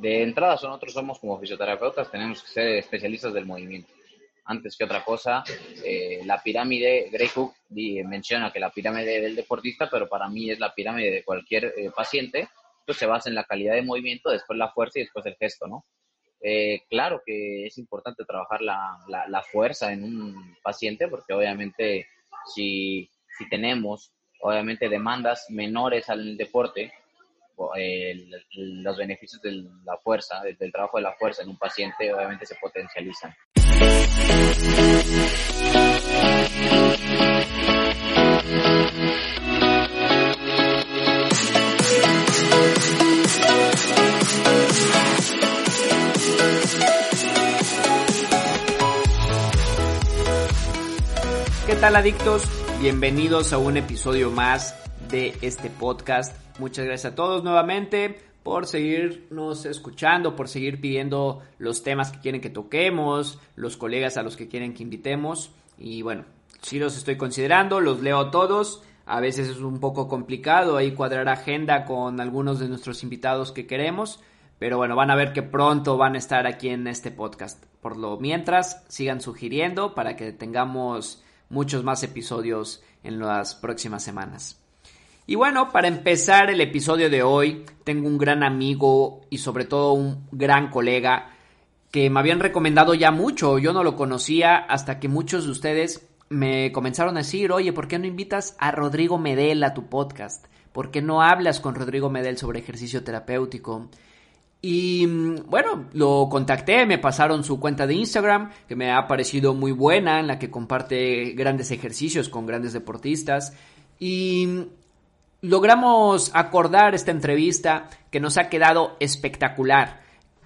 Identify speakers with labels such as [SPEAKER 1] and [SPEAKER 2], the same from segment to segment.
[SPEAKER 1] de entrada nosotros somos como fisioterapeutas, tenemos que ser especialistas del movimiento. Antes que otra cosa, eh, la pirámide, Gray Cook menciona que la pirámide del deportista, pero para mí es la pirámide de cualquier eh, paciente, pues se basa en la calidad de movimiento, después la fuerza y después el gesto, ¿no? Eh, claro que es importante trabajar la, la, fuerza en un paciente, porque obviamente si, si tenemos obviamente demandas menores al deporte, los beneficios de la fuerza, del, trabajo de la fuerza en un paciente, obviamente se potencializan.
[SPEAKER 2] ¿Qué tal adictos? Bienvenidos a un episodio más de este podcast Muchas gracias a todos nuevamente por seguirnos escuchando, por seguir pidiendo los temas que quieren que toquemos, los colegas a los que quieren que invitemos. Y bueno, si los estoy considerando, los leo todos. A veces es un poco complicado ahí cuadrar agenda con algunos de nuestros invitados que queremos. Pero bueno, van a ver que pronto van a estar aquí en este podcast. Por lo mientras, sigan sugiriendo para que tengamos muchos más episodios en las próximas semanas. Y bueno, para empezar el episodio de hoy, tengo un gran amigo y sobre todo un gran colega que me habían recomendado ya mucho. Yo no lo conocía hasta que muchos de ustedes me comenzaron a decir, oye, ¿por qué no invitas a Rodrigo Medel a tu podcast? ¿Por qué no hablas con Rodrigo Medel sobre ejercicio terapéutico? Y bueno, lo contacté, me pasaron su cuenta de Instagram, que me ha parecido muy buena, en la que comparte grandes ejercicios con grandes deportistas. Y logramos acordar esta entrevista que nos ha quedado espectacular.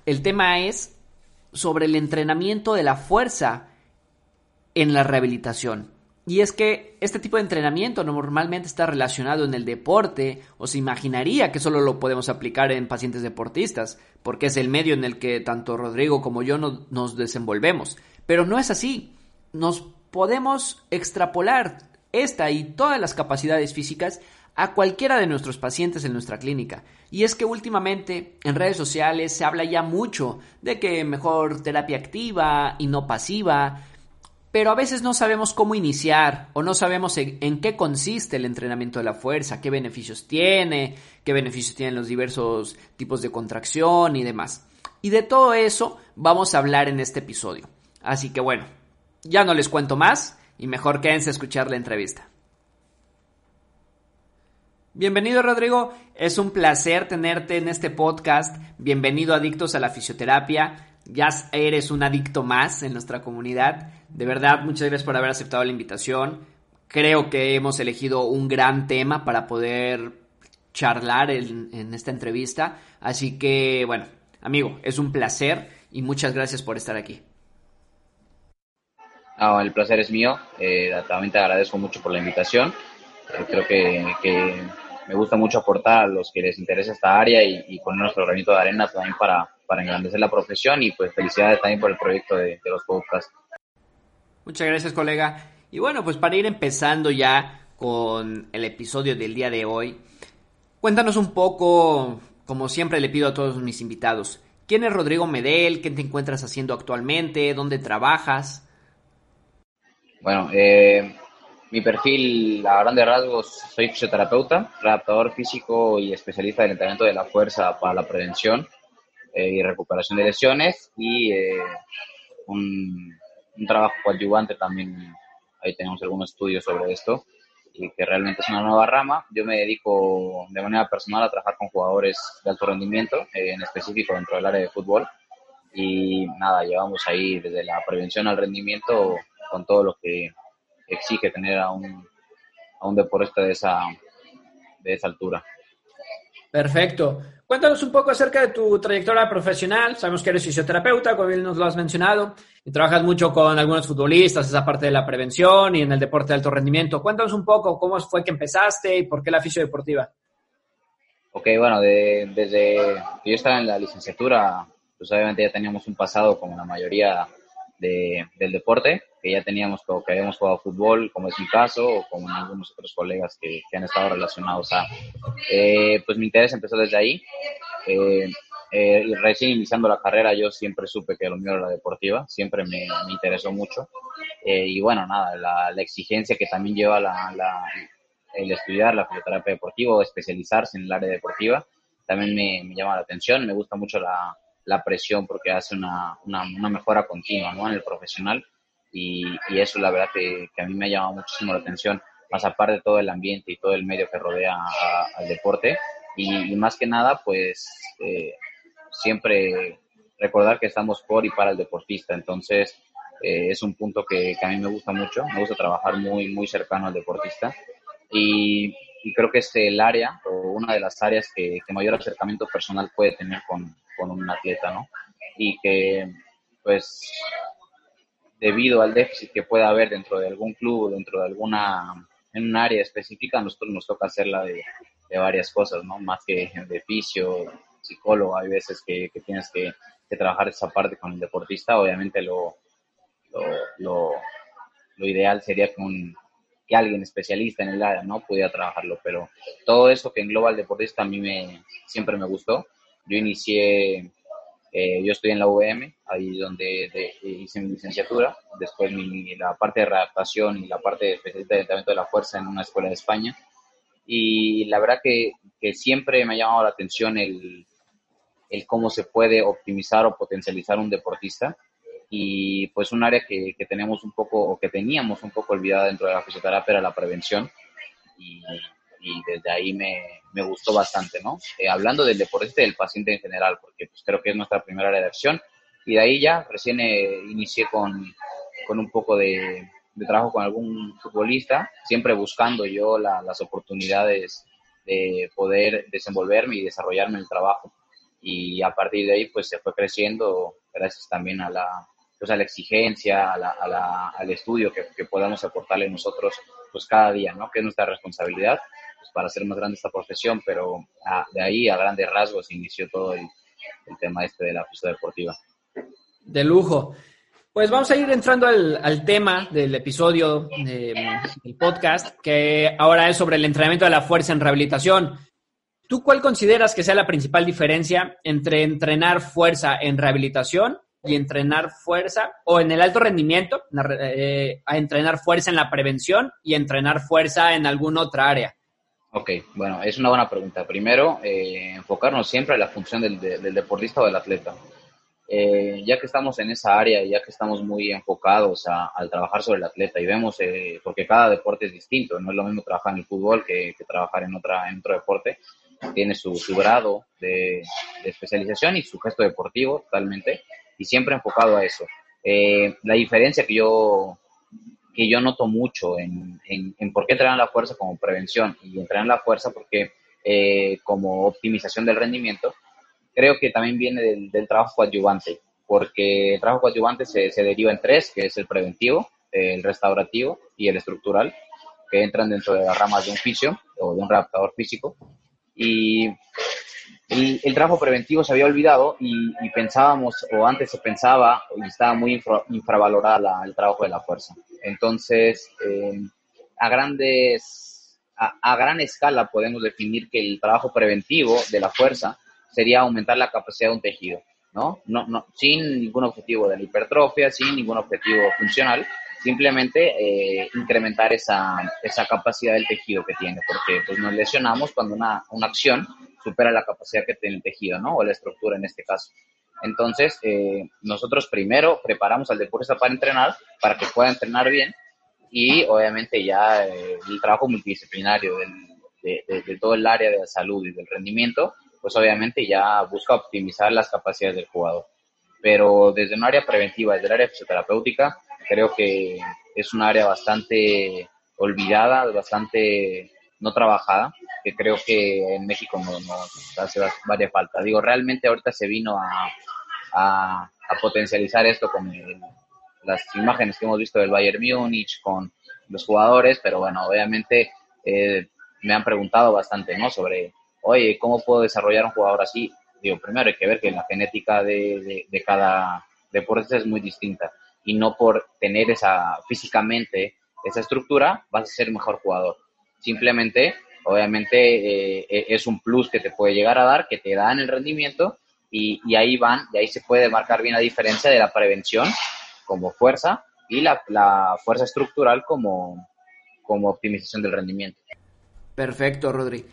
[SPEAKER 2] El tema es sobre el entrenamiento de la fuerza en la rehabilitación. Y es que este tipo de entrenamiento normalmente está relacionado en el deporte o se imaginaría que solo lo podemos aplicar en pacientes deportistas, porque es el medio en el que tanto Rodrigo como yo nos desenvolvemos. Pero no es así. Nos podemos extrapolar esta y todas las capacidades físicas a cualquiera de nuestros pacientes en nuestra clínica. Y es que últimamente en redes sociales se habla ya mucho de que mejor terapia activa y no pasiva, pero a veces no sabemos cómo iniciar o no sabemos en, qué consiste el entrenamiento de la fuerza, qué beneficios tiene, qué beneficios tienen los diversos tipos de contracción y demás. Y de todo eso vamos a hablar en este episodio. Así que bueno, ya no les cuento más y mejor quédense a escuchar la entrevista. Bienvenido Rodrigo, es un placer tenerte en este podcast. Bienvenido Adictos a la Fisioterapia. Ya eres un adicto más en nuestra comunidad. De verdad, muchas gracias por haber aceptado la invitación. Creo que hemos elegido un gran tema para poder charlar en, esta entrevista. Así que, bueno, amigo, es un placer y muchas gracias por estar aquí.
[SPEAKER 1] el placer es mío. Eh, también te agradezco mucho por la invitación. Eh, creo que me gusta mucho aportar a los que les interesa esta área y, poner nuestro granito de arena también para, para engrandecer la profesión y pues felicidades también por el proyecto de, de los podcasts.
[SPEAKER 2] Muchas gracias colega. Y bueno, pues para ir empezando ya con el episodio del día de hoy, cuéntanos un poco, como siempre le pido a todos mis invitados, ¿quién es Rodrigo Medel? ¿Qué te encuentras haciendo actualmente? ¿Dónde trabajas?
[SPEAKER 1] Bueno, eh, mi perfil, a grandes rasgos, soy fisioterapeuta, adaptador físico y especialista del entrenamiento de la fuerza para la prevención eh, y recuperación de lesiones y eh, un, trabajo coadyuvante también. Ahí tenemos algunos estudios sobre esto y que realmente es una nueva rama. Yo me dedico de manera personal a trabajar con jugadores de alto rendimiento, eh, en específico dentro del área de fútbol. Y nada, llevamos ahí desde la prevención al rendimiento con todo lo que exige tener a un, a un deportista de esa, de esa altura.
[SPEAKER 2] Perfecto. Cuéntanos un poco acerca de tu trayectoria profesional. Sabemos que eres fisioterapeuta, como bien nos lo has mencionado, y trabajas mucho con algunos futbolistas, esa parte de la prevención y en el deporte de alto rendimiento. Cuéntanos un poco cómo fue que empezaste y por qué la fisiodeportiva.
[SPEAKER 1] Ok, bueno, desde que yo estaba en la licenciatura, pues obviamente ya teníamos un pasado como la mayoría del deporte, que ya teníamos, que habíamos jugado fútbol, como es mi caso, o como algunos otros colegas que, han estado relacionados a. Eh, pues mi interés empezó desde ahí. Eh, eh, recién iniciando la carrera yo siempre supe que lo mío era la deportiva, siempre me, interesó mucho. Y bueno, nada, la, exigencia que también lleva la, el estudiar la fisioterapia deportiva o especializarse en el área deportiva, también me, llama la atención, me gusta mucho la, presión porque hace una, una, mejora continua ¿no? en el profesional. Y, y eso la verdad que, que, a mí me ha llamado muchísimo la atención, más aparte de todo el ambiente y todo el medio que rodea al deporte. Y, más que nada pues eh, siempre recordar que estamos por y para el deportista, entonces eh, es un punto que, que, a mí me gusta mucho, me gusta trabajar muy, muy cercano al deportista. Y, creo que es el área o una de las áreas que, mayor acercamiento personal puede tener con, con, un atleta, ¿no? Y que, pues, debido al déficit que pueda haber dentro de algún club, dentro de alguna, en un área específica, a nosotros nos toca hacerla de, de varias cosas, ¿no? Más que de fisio, psicólogo, hay veces que, que tienes que, que, trabajar esa parte con el deportista, obviamente lo, lo, lo, lo ideal sería que un que alguien especialista en el área no pudiera trabajarlo, pero todo eso que engloba al deportista a mí me, siempre me gustó. Yo inicié, eh, yo estoy en la UVM, ahí donde hice mi licenciatura, después mi, la parte de readaptación y la parte de especialista de entrenamiento de la fuerza en una escuela de España. Y la verdad que, que siempre me ha llamado la atención el, el cómo se puede optimizar o potencializar un deportista y pues un área que, que, tenemos un poco o que teníamos un poco olvidada dentro de la fisioterapia era la prevención y, y desde ahí me, me, gustó bastante, ¿no? Eh, hablando del deportista y del paciente en general, porque pues creo que es nuestra primera área de acción y de ahí ya recién eh, inicié con, con, un poco de, de, trabajo con algún futbolista, siempre buscando yo las oportunidades de poder desenvolverme y desarrollarme en el trabajo y a partir de ahí pues se fue creciendo gracias también a la, pues a la exigencia, a la, al estudio que, que, podamos aportarle nosotros pues cada día, ¿no? Que es nuestra responsabilidad pues, para hacer más grande esta profesión, pero de ahí a grandes rasgos inició todo el, tema este de la pista deportiva.
[SPEAKER 2] De lujo. Pues vamos a ir entrando al, al tema del episodio del podcast, que ahora es sobre el entrenamiento de la fuerza en rehabilitación. ¿Tú cuál consideras que sea la principal diferencia entre entrenar fuerza en rehabilitación y entrenar fuerza o en el alto rendimiento, eh, a entrenar fuerza en la prevención y entrenar fuerza en alguna otra área?
[SPEAKER 1] Ok, bueno, es una buena pregunta. Primero, eh, enfocarnos siempre en la función del, deportista o del atleta. Eh, ya que estamos en esa área, ya que estamos muy enfocados al trabajar sobre el atleta y vemos, porque cada deporte es distinto, no es lo mismo trabajar en el fútbol que, trabajar en, otra, en otro deporte, tiene su, grado de, de, especialización y su gesto deportivo totalmente y siempre enfocado a eso. Eh, la diferencia que yo, que yo noto mucho en, en, por qué entrenar la fuerza como prevención y entrenar la fuerza porque eh, como optimización del rendimiento, creo que también viene del, trabajo coadyuvante, porque el trabajo coadyuvante se, se, deriva en tres, que es el preventivo, el restaurativo y el estructural, que entran dentro de las ramas de un fisio o de un adaptador físico. Y el, trabajo preventivo se había olvidado y, pensábamos, o antes se pensaba, y estaba muy infravalorada el trabajo de la fuerza. Entonces, eh, a grandes, a, gran escala podemos definir que el trabajo preventivo de la fuerza sería aumentar la capacidad de un tejido, ¿no? No, no sin ningún objetivo de la hipertrofia, sin ningún objetivo funcional, simplemente eh, incrementar esa, esa capacidad del tejido que tiene, porque pues, nos lesionamos cuando una, una acción supera la capacidad que tiene el tejido, ¿no? O la estructura en este caso. Entonces, eh, nosotros primero preparamos al deportista para entrenar, para que pueda entrenar bien, y obviamente ya eh, el trabajo multidisciplinario de, de, todo el área de la salud y del rendimiento, pues obviamente ya busca optimizar las capacidades del jugador. Pero desde un área preventiva, desde el área fisioterapéutica, creo que es un área bastante olvidada, bastante no trabajada, que creo que en México no, hace varias falta. Digo, realmente ahorita se vino a, a, potencializar esto con las imágenes que hemos visto del Bayern Múnich, con los jugadores, pero bueno, obviamente eh, me han preguntado bastante, ¿no? Sobre, oye, ¿cómo puedo desarrollar un jugador así? Digo, primero hay que ver que la genética de, de, de cada deportista es muy distinta y no por tener esa físicamente esa estructura vas a ser mejor jugador. Simplemente, obviamente, eh, e, es un plus que te puede llegar a dar, que te da en el rendimiento y, ahí van, y ahí se puede marcar bien la diferencia de la prevención como fuerza y la, fuerza estructural como, como optimización del rendimiento.
[SPEAKER 2] Perfecto, Rodri.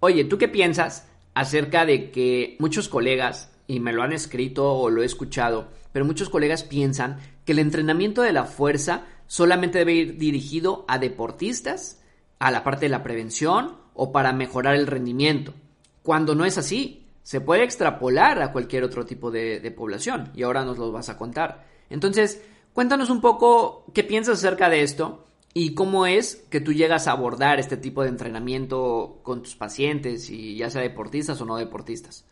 [SPEAKER 2] Oye, ¿tú qué piensas acerca de que muchos colegas, y me lo han escrito o lo he escuchado, pero muchos colegas piensan que el entrenamiento de la fuerza solamente debe ir dirigido a deportistas, a la parte de la prevención o para mejorar el rendimiento, cuando no es así. Se puede extrapolar a cualquier otro tipo de, población y ahora nos lo vas a contar. Entonces, cuéntanos un poco qué piensas acerca de esto y cómo es que tú llegas a abordar este tipo de entrenamiento con tus pacientes, y ya sea deportistas o no deportistas.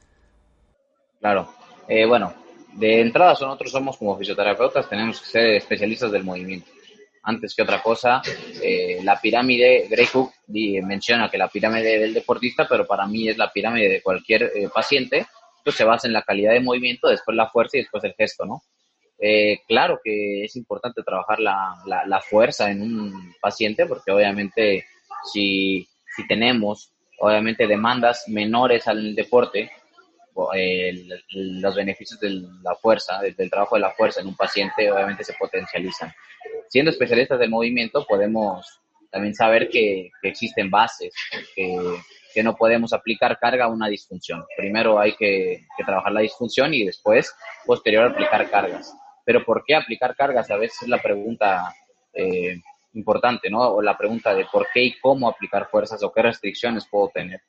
[SPEAKER 1] Claro, eh, bueno, de entrada nosotros somos como fisioterapeutas, tenemos que ser especialistas del movimiento. Antes que otra cosa, eh, la pirámide, Grey Cook menciona que la pirámide del deportista, pero para mí es la pirámide de cualquier eh, paciente, pues se basa en la calidad de movimiento, después la fuerza y después el gesto, ¿no? Eh, claro que es importante trabajar la, la, fuerza en un paciente porque obviamente si, si tenemos obviamente demandas menores al deporte, los beneficios de la fuerza, del, trabajo de la fuerza en un paciente obviamente se potencializan. Siendo especialistas del movimiento podemos también saber que, existen bases, que, que, no podemos aplicar carga a una disfunción. Primero hay que, que trabajar la disfunción y después, posterior, aplicar cargas. Pero ¿por qué aplicar cargas? A veces es la pregunta eh, importante, ¿no? O la pregunta de por qué y cómo aplicar fuerzas o qué restricciones puedo tener.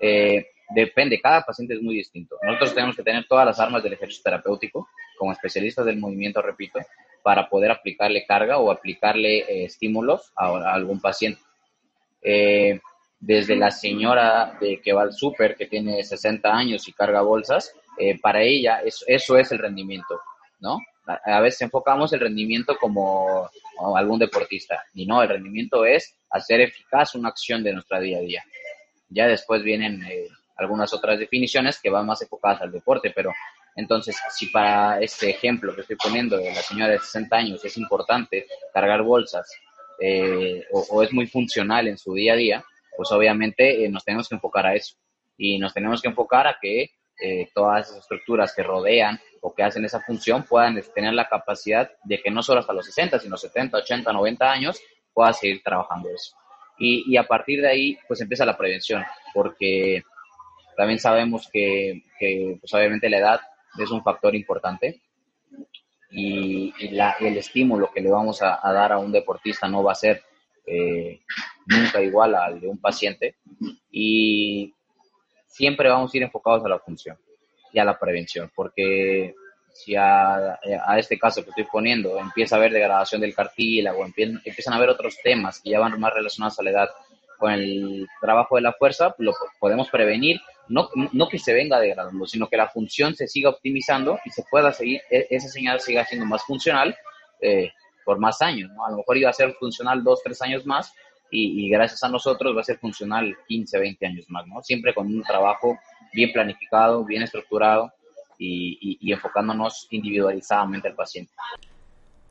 [SPEAKER 1] Eh, depende, cada paciente es muy distinto. Nosotros tenemos que tener todas las armas del ejercicio terapéutico, como especialistas del movimiento, repito, para poder aplicarle carga o aplicarle eh, estímulos a, algún paciente. desde la señora de que va al súper, que tiene 60 años y carga bolsas, para ella eso, eso es el rendimiento, ¿no? a veces enfocamos el rendimiento como, algún deportista y no, el rendimiento es hacer eficaz una acción de nuestra día a día. Ya después vienen eh, algunas otras definiciones que van más enfocadas al deporte, pero entonces si para este ejemplo que estoy poniendo de la señora de 60 años es importante cargar bolsas eh, o, es muy funcional en su día a día, pues obviamente eh, nos tenemos que enfocar a eso y nos tenemos que enfocar a que todas esas estructuras que rodean o que hacen esa función puedan tener la capacidad de que no solo hasta los 60, sino 70, 80, 90 años pueda seguir trabajando eso. Y, a partir de ahí, pues empieza la prevención, porque también sabemos que, pues obviamente la edad es un factor importante y, el estímulo que le vamos a, dar a un deportista no va a ser eh, nunca igual al de un paciente y siempre vamos a ir enfocados a la función y a la prevención, porque si a, este caso que estoy poniendo empieza a haber degradación del cartílago, empiezan a haber otros temas que ya van más relacionados a la edad con el trabajo de la fuerza, lo podemos prevenir, no, no que se venga degradando, sino que la función se siga optimizando y se pueda seguir, e, esa señal siga siendo más funcional eh, por más años. A lo mejor iba a ser funcional dos, tres años más y, y, gracias a nosotros va a ser funcional 15, 20 años más, ¿no? Siempre con un trabajo bien planificado, bien estructurado y, enfocándonos individualizadamente al paciente.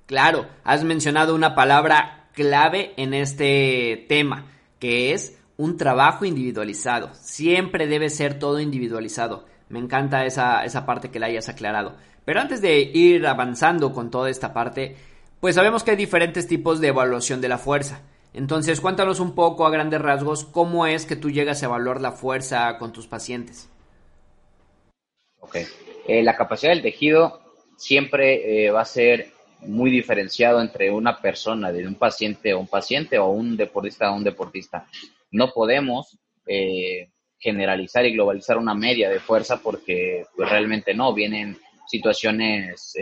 [SPEAKER 2] Claro, has mencionado una palabra clave en este tema, que es un trabajo individualizado. Siempre debe ser todo individualizado. Me encanta esa, esa parte que la hayas aclarado. Pero antes de ir avanzando con toda esta parte, pues sabemos que hay diferentes tipos de evaluación de la fuerza. Entonces, cuéntanos un poco a grandes rasgos cómo es que tú llegas a evaluar la fuerza con tus pacientes.
[SPEAKER 1] Ok. Eh, la capacidad del tejido siempre eh, va a ser muy diferenciado entre una persona, de un paciente a un paciente o un deportista a un deportista. No podemos eh, generalizar y globalizar una media de fuerza porque pues, realmente no, vienen situaciones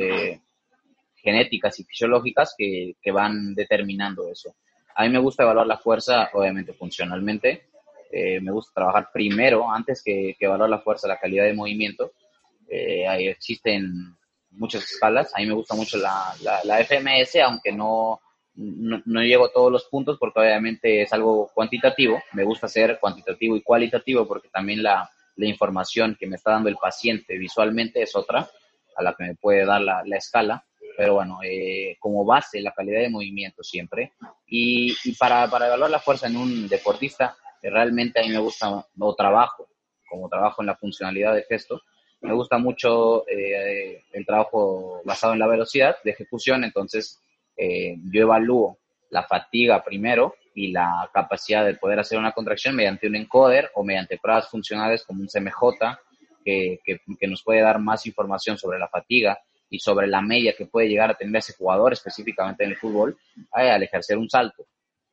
[SPEAKER 1] genéticas y fisiológicas que, que van determinando eso. A mí me gusta evaluar la fuerza, obviamente funcionalmente. Eh, me gusta trabajar primero, antes que, evaluar la fuerza, la calidad de movimiento. Eh, ahí existen muchas escalas. A mí me gusta mucho la, la, FMS, aunque no, no, llego a todos los puntos porque obviamente es algo cuantitativo. Me gusta ser cuantitativo y cualitativo porque también la, la información que me está dando el paciente visualmente es otra a la que me puede dar la, la escala pero bueno, eh, como base la calidad de movimiento siempre. Y, para, para, evaluar la fuerza en un deportista, realmente a mí me gusta, o trabajo, como trabajo en la funcionalidad de gesto, me gusta mucho eh, el trabajo basado en la velocidad de ejecución, entonces eh, yo evalúo la fatiga primero y la capacidad de poder hacer una contracción mediante un encoder o mediante pruebas funcionales como un CMJ que, que, nos puede dar más información sobre la fatiga y sobre la media que puede llegar a tener ese jugador específicamente en el fútbol eh, al ejercer un salto.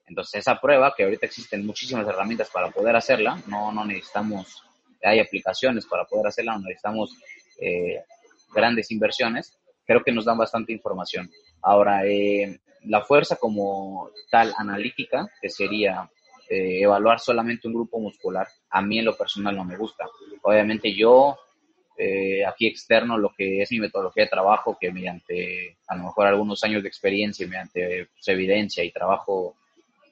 [SPEAKER 1] Entonces esa prueba, que ahorita existen muchísimas herramientas para poder hacerla, no, no necesitamos, hay aplicaciones para poder hacerla, no necesitamos eh, grandes inversiones, creo que nos dan bastante información. Ahora, eh, la fuerza como tal analítica, que sería eh, evaluar solamente un grupo muscular, a mí en lo personal no me gusta. Obviamente yo, eh, aquí externo, lo que es mi metodología de trabajo, que mediante a lo mejor algunos años de experiencia, mediante pues, evidencia y trabajo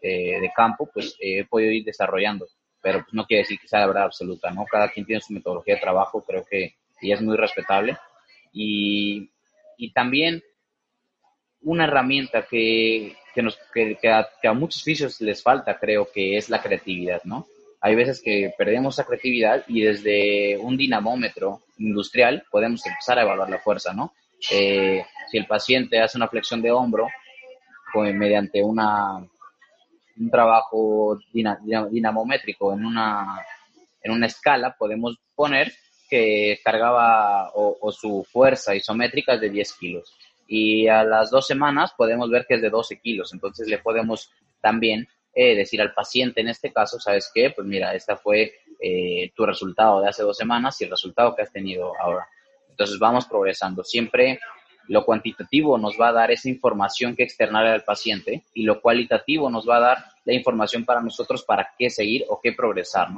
[SPEAKER 1] eh, de campo, pues he podido ir desarrollando. Pero pues, no quiere decir que sea la verdad absoluta, ¿no? Cada quien tiene su metodología de trabajo, creo que y es muy respetable. Y, y también una herramienta que, que, nos, que, a, muchos fisios les falta, creo que es la creatividad, ¿no? Hay veces que perdemos esa creatividad y desde un dinamómetro industrial podemos empezar a evaluar la fuerza, ¿no? Eh, si el paciente hace una flexión de hombro pues, mediante una, un trabajo dinamométrico en una, en una escala, podemos poner que cargaba o, su fuerza isométrica es de 10 kilos y a las dos semanas podemos ver que es de 12 kilos. Entonces le podemos también eh, decir al paciente en este caso, ¿sabes qué? Pues mira, este fue eh, tu resultado de hace dos semanas y el resultado que has tenido ahora. Entonces vamos progresando. Siempre lo cuantitativo nos va a dar esa información que externar al paciente y lo cualitativo nos va a dar la información para nosotros para qué seguir o qué progresar.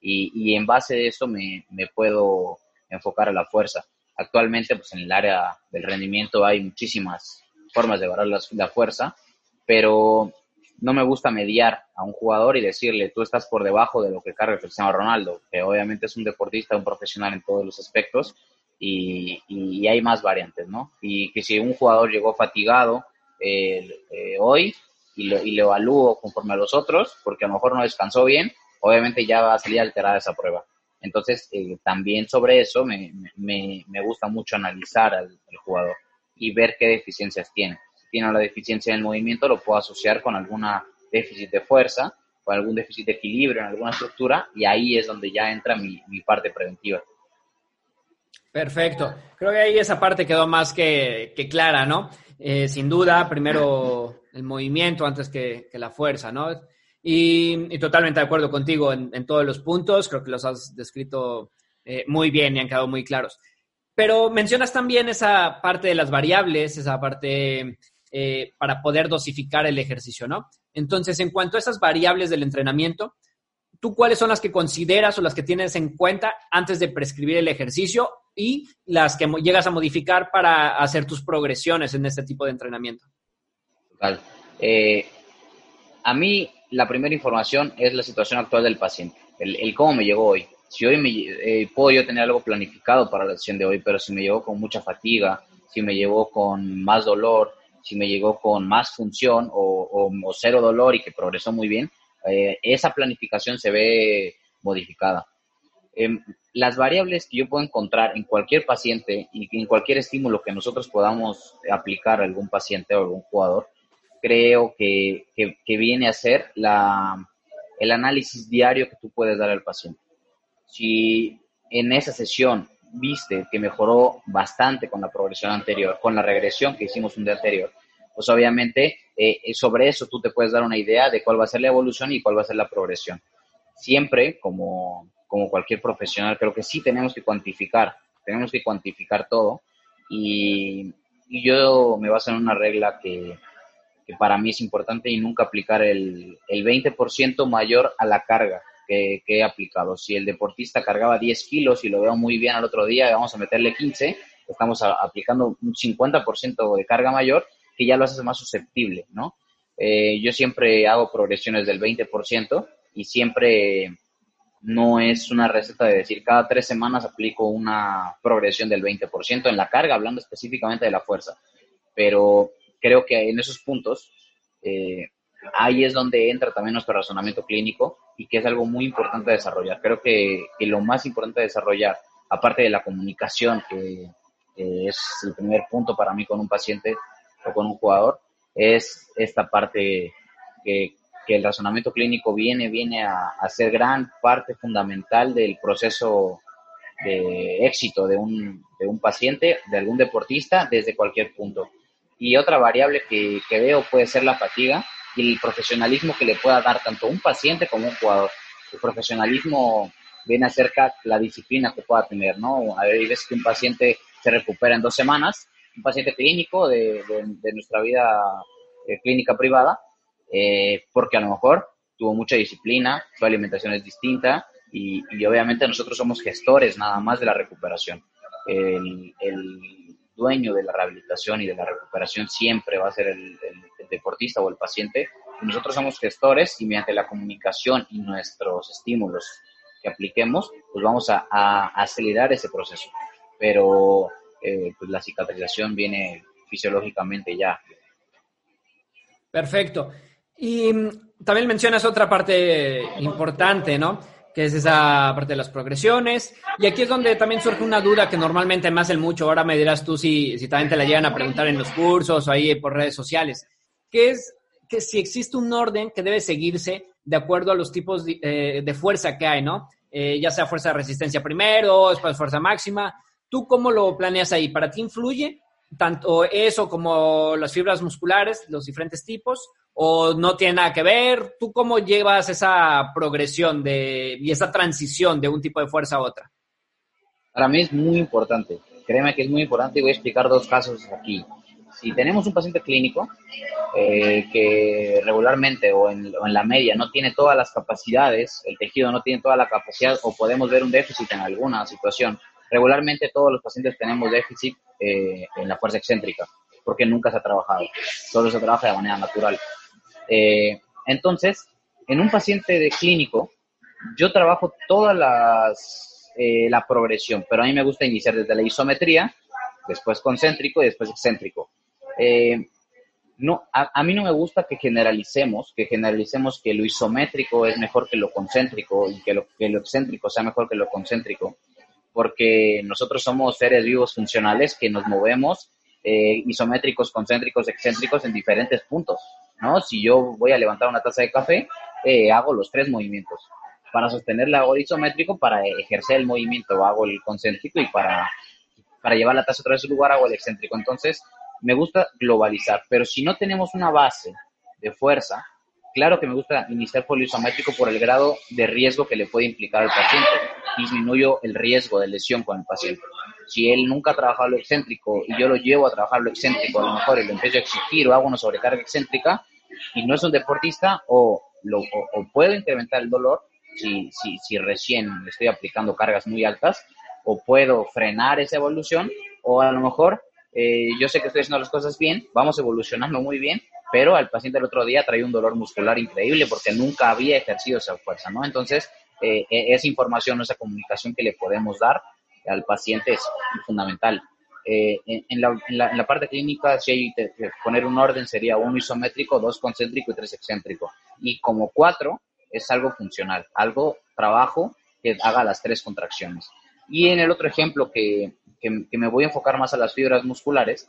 [SPEAKER 1] Y, y en base de eso me, me puedo enfocar a la fuerza. Actualmente, pues en el área del rendimiento hay muchísimas formas de evaluar la, fuerza, pero no me gusta mediar a un jugador y decirle, tú estás por debajo de lo que carga Cristiano Ronaldo, que obviamente es un deportista, un profesional en todos los aspectos y, hay más variantes, ¿no? Y que si un jugador llegó fatigado eh, eh, hoy y lo, y lo evalúo conforme a los otros, porque a lo mejor no descansó bien, obviamente ya va a salir alterada esa prueba. Entonces, eh, también sobre eso me, me, me, gusta mucho analizar al, jugador y ver qué deficiencias tiene. Si tiene una deficiencia en el movimiento, lo puedo asociar con alguna déficit de fuerza, con algún déficit de equilibrio en alguna estructura, y ahí es donde ya entra mi, mi parte preventiva.
[SPEAKER 2] Perfecto. Creo que ahí esa parte quedó más que, clara, ¿no? Eh, sin duda, primero el movimiento antes que, que la fuerza, ¿no? Y, totalmente de acuerdo contigo en, todos los puntos, creo que los has descrito eh, muy bien y han quedado muy claros. Pero mencionas también esa parte de las variables, esa parte eh, para poder dosificar el ejercicio, ¿no? Entonces, en cuanto a esas variables del entrenamiento, ¿tú cuáles son las que consideras o las que tienes en cuenta antes de prescribir el ejercicio y las que llegas a modificar para hacer tus progresiones en este tipo de entrenamiento?
[SPEAKER 1] Total. Eh, a mí la primera información es la situación actual del paciente, el, cómo me llegó hoy. Si hoy me, eh, puedo yo tener algo planificado para la sesión de hoy, pero si me llegó con mucha fatiga, si me llegó con más dolor, si me llegó con más función o, cero dolor y que progresó muy bien, eh, esa planificación se ve modificada. Em, las variables que yo puedo encontrar en cualquier paciente y en cualquier estímulo que nosotros podamos aplicar a algún paciente o algún jugador creo que, que, viene a ser la, el análisis diario que tú puedes dar al paciente. Si en esa sesión viste que mejoró bastante con la progresión anterior, con la regresión que hicimos un día anterior, pues obviamente eh, sobre eso tú te puedes dar una idea de cuál va a ser la evolución y cuál va a ser la progresión. Siempre, como, como cualquier profesional, creo que sí tenemos que cuantificar, tenemos que cuantificar todo y, y yo me baso en una regla que, que para mí es importante y nunca aplicar el, el 20% mayor a la carga que, he aplicado. Si el deportista cargaba 10 kilos y lo veo muy bien al otro día, vamos a meterle 15, estamos aplicando un 50% de carga mayor que ya lo hace más susceptible, ¿no? Eh, yo siempre hago progresiones del 20% y siempre no es una receta de decir cada tres semanas aplico una progresión del 20% en la carga, hablando específicamente de la fuerza. Pero creo que en esos puntos, eh, ahí es donde entra también nuestro razonamiento clínico y que es algo muy importante desarrollar. Creo que, lo más importante de desarrollar aparte de la comunicación, que es el primer punto para mí con un paciente con un jugador, es esta parte que, el razonamiento clínico viene, viene a, a, ser gran parte fundamental del proceso de éxito de un, de un paciente, de algún deportista, desde cualquier punto. Y otra variable que, veo puede ser la fatiga y el profesionalismo que le pueda dar tanto un paciente como un jugador. El profesionalismo viene acerca la disciplina que pueda tener, ¿no? A veces que un paciente se recupera en dos semanas, un paciente clínico de, de, nuestra vida eh, clínica privada, eh, porque a lo mejor tuvo mucha disciplina, su alimentación es distinta y, y, obviamente nosotros somos gestores nada más de la recuperación. El, el, dueño de la rehabilitación y de la recuperación siempre va a ser el, el deportista o el paciente. Nosotros somos gestores y mediante la comunicación y nuestros estímulos que apliquemos, pues vamos a, a acelerar ese proceso. Pero eh, pues la cicatrización viene fisiológicamente ya.
[SPEAKER 2] Perfecto. Y mm, también mencionas otra parte importante, ¿no? Que es esa parte de las progresiones. Y aquí es donde también surge una duda que normalmente me hacen mucho. Ahora me dirás tú si, si también te la llegan a preguntar en los cursos o ahí por redes sociales. Que es que si existe un orden que debe seguirse de acuerdo a los tipos de, eh, fuerza que hay, ¿no? Eh, ya sea fuerza de resistencia primero, después fuerza máxima. ¿Tú cómo lo planeas ahí? ¿Para ti influye tanto eso como las fibras musculares, los diferentes tipos? ¿O no tiene nada que ver? ¿Tú cómo llevas esa progresión de, y esa transición de un tipo de fuerza a otra?
[SPEAKER 1] Para mí es muy importante. Créeme que es muy importante y voy a explicar dos casos aquí. Si tenemos un paciente clínico eh, que regularmente o en, o en, la media no tiene todas las capacidades, el tejido no tiene toda la capacidad o podemos ver un déficit en alguna situación, regularmente todos los pacientes tenemos déficit eh, en la fuerza excéntrica, porque nunca se ha trabajado, solo se trabaja de manera natural. Eh, entonces, en un paciente de clínico, yo trabajo toda las, eh, la progresión, pero a mí me gusta iniciar desde la isometría, después concéntrico y después excéntrico. no, a, a, mí no me gusta que generalicemos, que generalicemos que lo isométrico es mejor que lo concéntrico y que lo, que lo excéntrico sea mejor que lo concéntrico porque nosotros somos seres vivos funcionales que nos movemos eh, isométricos, concéntricos, excéntricos en diferentes puntos, ¿no? Si yo voy a levantar una taza de café, eh, hago los tres movimientos. Para sostenerla hago el isométrico, para ejercer el movimiento hago el concéntrico y para, para llevar la taza otra vez a su lugar hago el excéntrico. Entonces, me gusta globalizar, pero si no tenemos una base de fuerza, claro que me gusta iniciar por el isométrico por el grado de riesgo que le puede implicar al paciente disminuyo el riesgo de lesión con el paciente. Si él nunca ha trabajado lo excéntrico y yo lo llevo a trabajar lo excéntrico, a lo mejor y lo empiezo a exigir o hago una sobrecarga excéntrica y no es un deportista, o, lo, o, puedo incrementar el dolor si, si, si recién estoy aplicando cargas muy altas, o puedo frenar esa evolución, o a lo mejor eh, yo sé que estoy haciendo las cosas bien, vamos evolucionando muy bien, pero al paciente el otro día traía un dolor muscular increíble porque nunca había ejercido esa fuerza, ¿no? Entonces, eh, e-, esa información, esa comunicación que le podemos dar al paciente es fundamental. Eh, en, la, en, la, parte clínica, si hay que poner un orden, sería uno isométrico, dos concéntrico y tres excéntrico. Y como cuatro, es algo funcional, algo trabajo que haga las tres contracciones. Y en el otro ejemplo que, que, que me voy a enfocar más a las fibras musculares,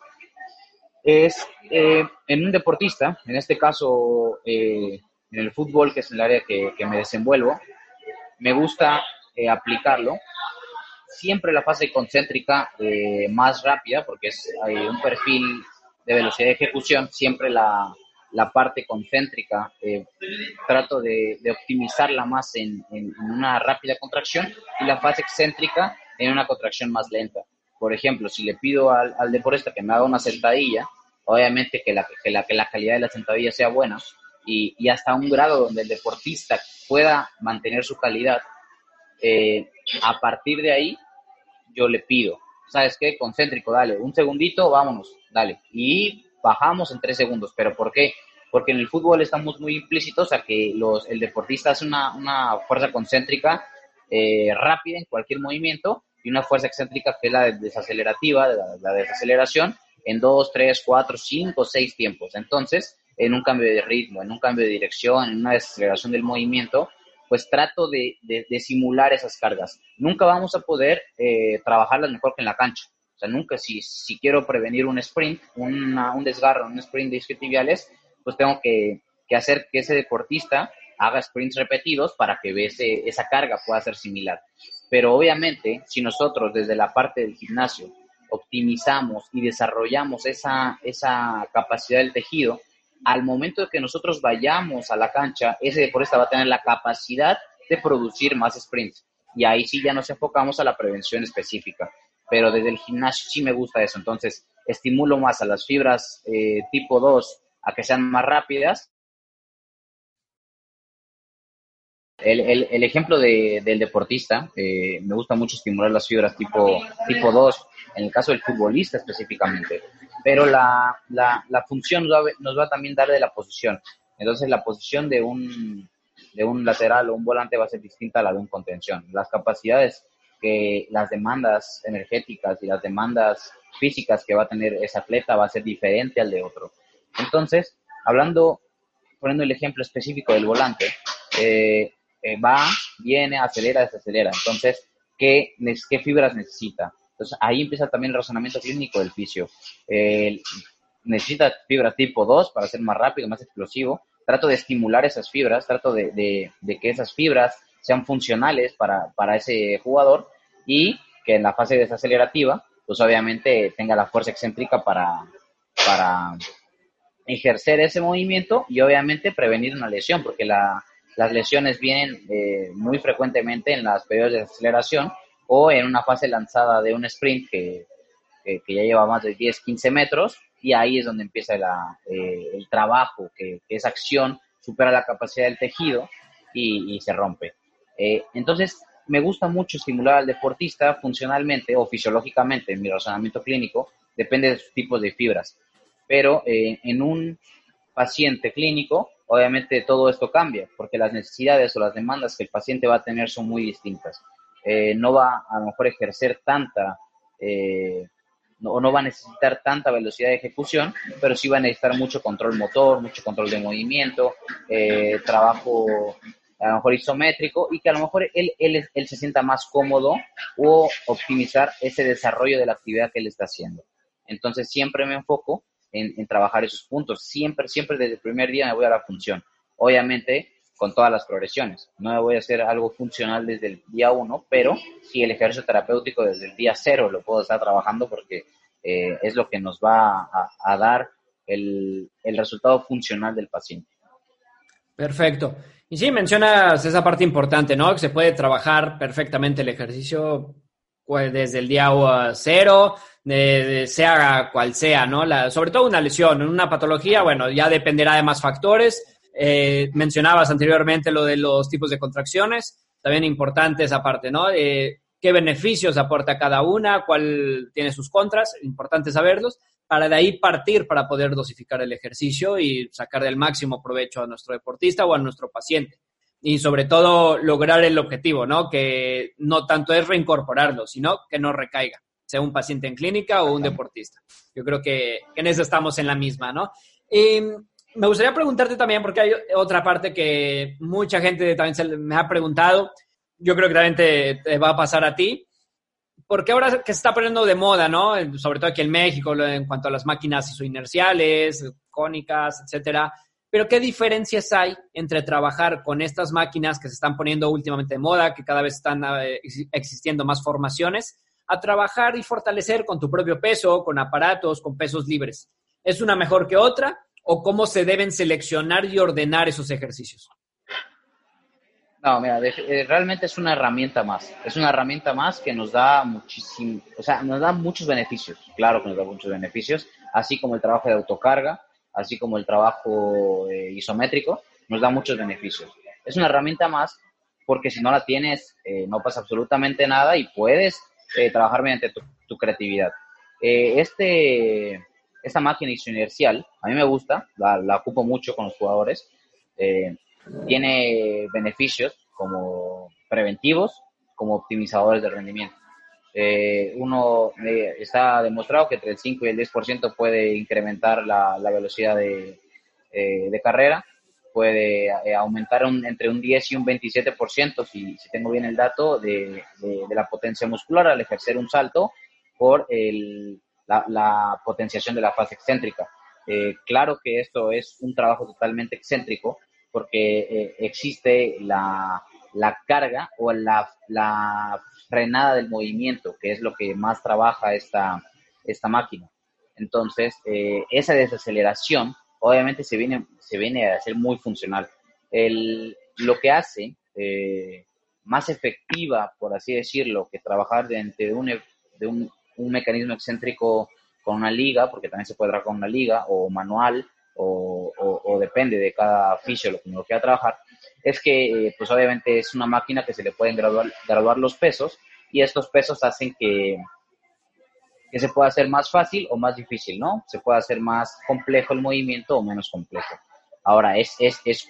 [SPEAKER 1] es eh, en un deportista, en este caso eh, en el fútbol, que es el área que, que me desenvuelvo, me gusta eh, aplicarlo. Siempre la fase concéntrica eh, más rápida, porque es hay un perfil de velocidad de ejecución, siempre la, la parte concéntrica eh, trato de, de, optimizarla más en, en, una rápida contracción y la fase excéntrica en una contracción más lenta. Por ejemplo, si le pido al, al deportista que me haga una sentadilla, obviamente que la, que la, que la calidad de la sentadilla sea buena, y, hasta un grado donde el deportista pueda mantener su calidad, eh, a partir de ahí yo le pido, ¿sabes qué? Concéntrico, dale, un segundito, vámonos, dale. Y bajamos en tres segundos. ¿Pero por qué? Porque en el fútbol estamos muy implícitos a que los, el deportista hace una, una fuerza concéntrica eh, rápida en cualquier movimiento y una fuerza excéntrica que es la desacelerativa, la desaceleración, en dos, tres, cuatro, cinco, seis tiempos. Entonces, en un cambio de ritmo, en un cambio de dirección, en una desaceleración del movimiento, pues trato de, simular esas cargas. Nunca vamos a poder eh, trabajarlas mejor que en la cancha. O sea, nunca, si, si quiero prevenir un sprint, un desgarro, un sprint de isquiotibiales, pues tengo que, hacer que ese deportista haga sprints repetidos para que ese, esa carga pueda ser similar. Pero obviamente, si nosotros desde la parte del gimnasio optimizamos y desarrollamos esa, esa capacidad del tejido, al momento de que nosotros vayamos a la cancha, ese deportista va a tener la capacidad de producir más sprints. Y ahí sí ya nos enfocamos a la prevención específica. Pero desde el gimnasio sí me gusta eso. Entonces, estimulo más a las fibras eh, tipo 2 a que sean más rápidas. El, ejemplo del deportista, eh, me gusta mucho estimular las fibras tipo, tipo 2, en el caso del futbolista específicamente pero la, la, la función nos va, va, también dar de la posición. Entonces la posición de un, de un lateral o un volante va a ser distinta a la de un contención. Las capacidades que las demandas energéticas y las demandas físicas que va a tener ese atleta va a ser diferente al de otro. Entonces, hablando, poniendo el ejemplo específico del volante, eh, eh, va, viene, acelera, desacelera. Entonces, ¿qué, ¿qué fibras necesita? Entonces ahí empieza también el razonamiento clínico del fisio. necesita fibra tipo 2 para ser más rápido, más explosivo. Trato de estimular esas fibras, trato de, que esas fibras sean funcionales para, ese jugador y que en la fase desacelerativa, pues obviamente tenga la fuerza excéntrica para, para ejercer ese movimiento y obviamente prevenir una lesión, porque las lesiones vienen eh, muy frecuentemente en las periodos de aceleración o en una fase lanzada de un sprint que, que, ya lleva más de 10, 15 metros y ahí es donde empieza eh, el trabajo, que, esa acción supera la capacidad del tejido y, se rompe. Eh, entonces, me gusta mucho estimular al deportista funcionalmente o fisiológicamente, en mi razonamiento clínico, depende de sus tipos de fibras. Pero eh, en un paciente clínico, obviamente todo esto cambia, porque las necesidades o las demandas que el paciente va a tener son muy distintas. Eh, no va a lo mejor ejercer tanta eh, o no va a necesitar tanta velocidad de ejecución, pero sí va a necesitar mucho control motor, mucho control de movimiento, eh, trabajo a lo mejor isométrico y que a lo mejor él, él, él, se sienta más cómodo o optimizar ese desarrollo de la actividad que él está haciendo. Entonces siempre me enfoco en, en trabajar esos puntos, siempre, siempre desde el primer día me voy a la función. Obviamente con todas las progresiones. No voy a hacer algo funcional desde el día uno, pero sí el ejercicio terapéutico desde el día cero lo puedo estar trabajando porque eh, es lo que nos va a, dar el, resultado funcional del paciente.
[SPEAKER 2] Perfecto. Y sí, mencionas esa parte importante, ¿no? Que se puede trabajar perfectamente el ejercicio pues, desde el día cero, sea cual sea, ¿no? Sobre todo una lesión, una patología, bueno, ya dependerá de más factores eh, mencionabas anteriormente lo de los tipos de contracciones, también importante esa parte, ¿no? Eh, ¿Qué beneficios aporta cada una? ¿Cuál tiene sus contras? Importante saberlos, para de ahí partir para poder dosificar el ejercicio y sacar del máximo provecho a nuestro deportista o a nuestro paciente. Y sobre todo lograr el objetivo, ¿no? Que no tanto es reincorporarlo, sino que no recaiga, sea un paciente en clínica o un deportista. Yo creo que, en eso estamos en la misma, ¿no? Em, me gustaría preguntarte también, porque hay otra parte que mucha gente también me ha preguntado, yo creo que también te, va a pasar a ti, porque ahora que se está poniendo de moda, ¿no? Sobre todo aquí en México, en cuanto a las máquinas inerciales, cónicas, etcétera. Pero ¿qué diferencias hay entre trabajar con estas máquinas que se están poniendo últimamente de moda, que cada vez están eh, existiendo más formaciones, a trabajar y fortalecer con tu propio peso, con aparatos, con pesos libres? ¿Es una mejor que otra? O cómo se deben seleccionar y ordenar esos ejercicios?
[SPEAKER 1] No, mira, eh, realmente es una herramienta más. Es una herramienta más que nos da muchísimo, o sea, nos da muchos beneficios. Claro que nos da muchos beneficios, así como el trabajo de autocarga, así como el trabajo eh, isométrico, nos da muchos beneficios. Es una herramienta más porque si no la tienes, eh, no pasa absolutamente nada y puedes trabajar mediante tu, tu creatividad. este, esta máquina inercial, a mí me gusta, la, ocupo mucho con los jugadores. Eh, tiene beneficios como preventivos, como optimizadores de rendimiento. Eh, uno eh, está demostrado que entre el 5 y el 10% puede incrementar la, velocidad de, de, carrera puede eh, aumentar entre un 10 y un 27%, si, si tengo bien el dato, de, de, la potencia muscular al ejercer un salto por el, la, la, potenciación de la fase excéntrica. Eh, claro que esto es un trabajo totalmente excéntrico porque eh, existe la, la, carga o la, la, frenada del movimiento, que es lo que más trabaja esta, esta máquina. Entonces, esa desaceleración obviamente se viene, se viene a ser muy funcional. El, lo que hace eh, más efectiva, por así decirlo, que trabajar dentro de, un, de un, un, mecanismo excéntrico con una liga, porque también se puede trabajar con una liga o manual, o, depende de cada fisio lo que uno quiera trabajar, es que, eh, pues obviamente es una máquina que se le pueden graduar, los pesos y estos pesos hacen que, que se pueda hacer más fácil o más difícil, ¿no? Se puede hacer más complejo el movimiento o menos complejo. Ahora, es, es, es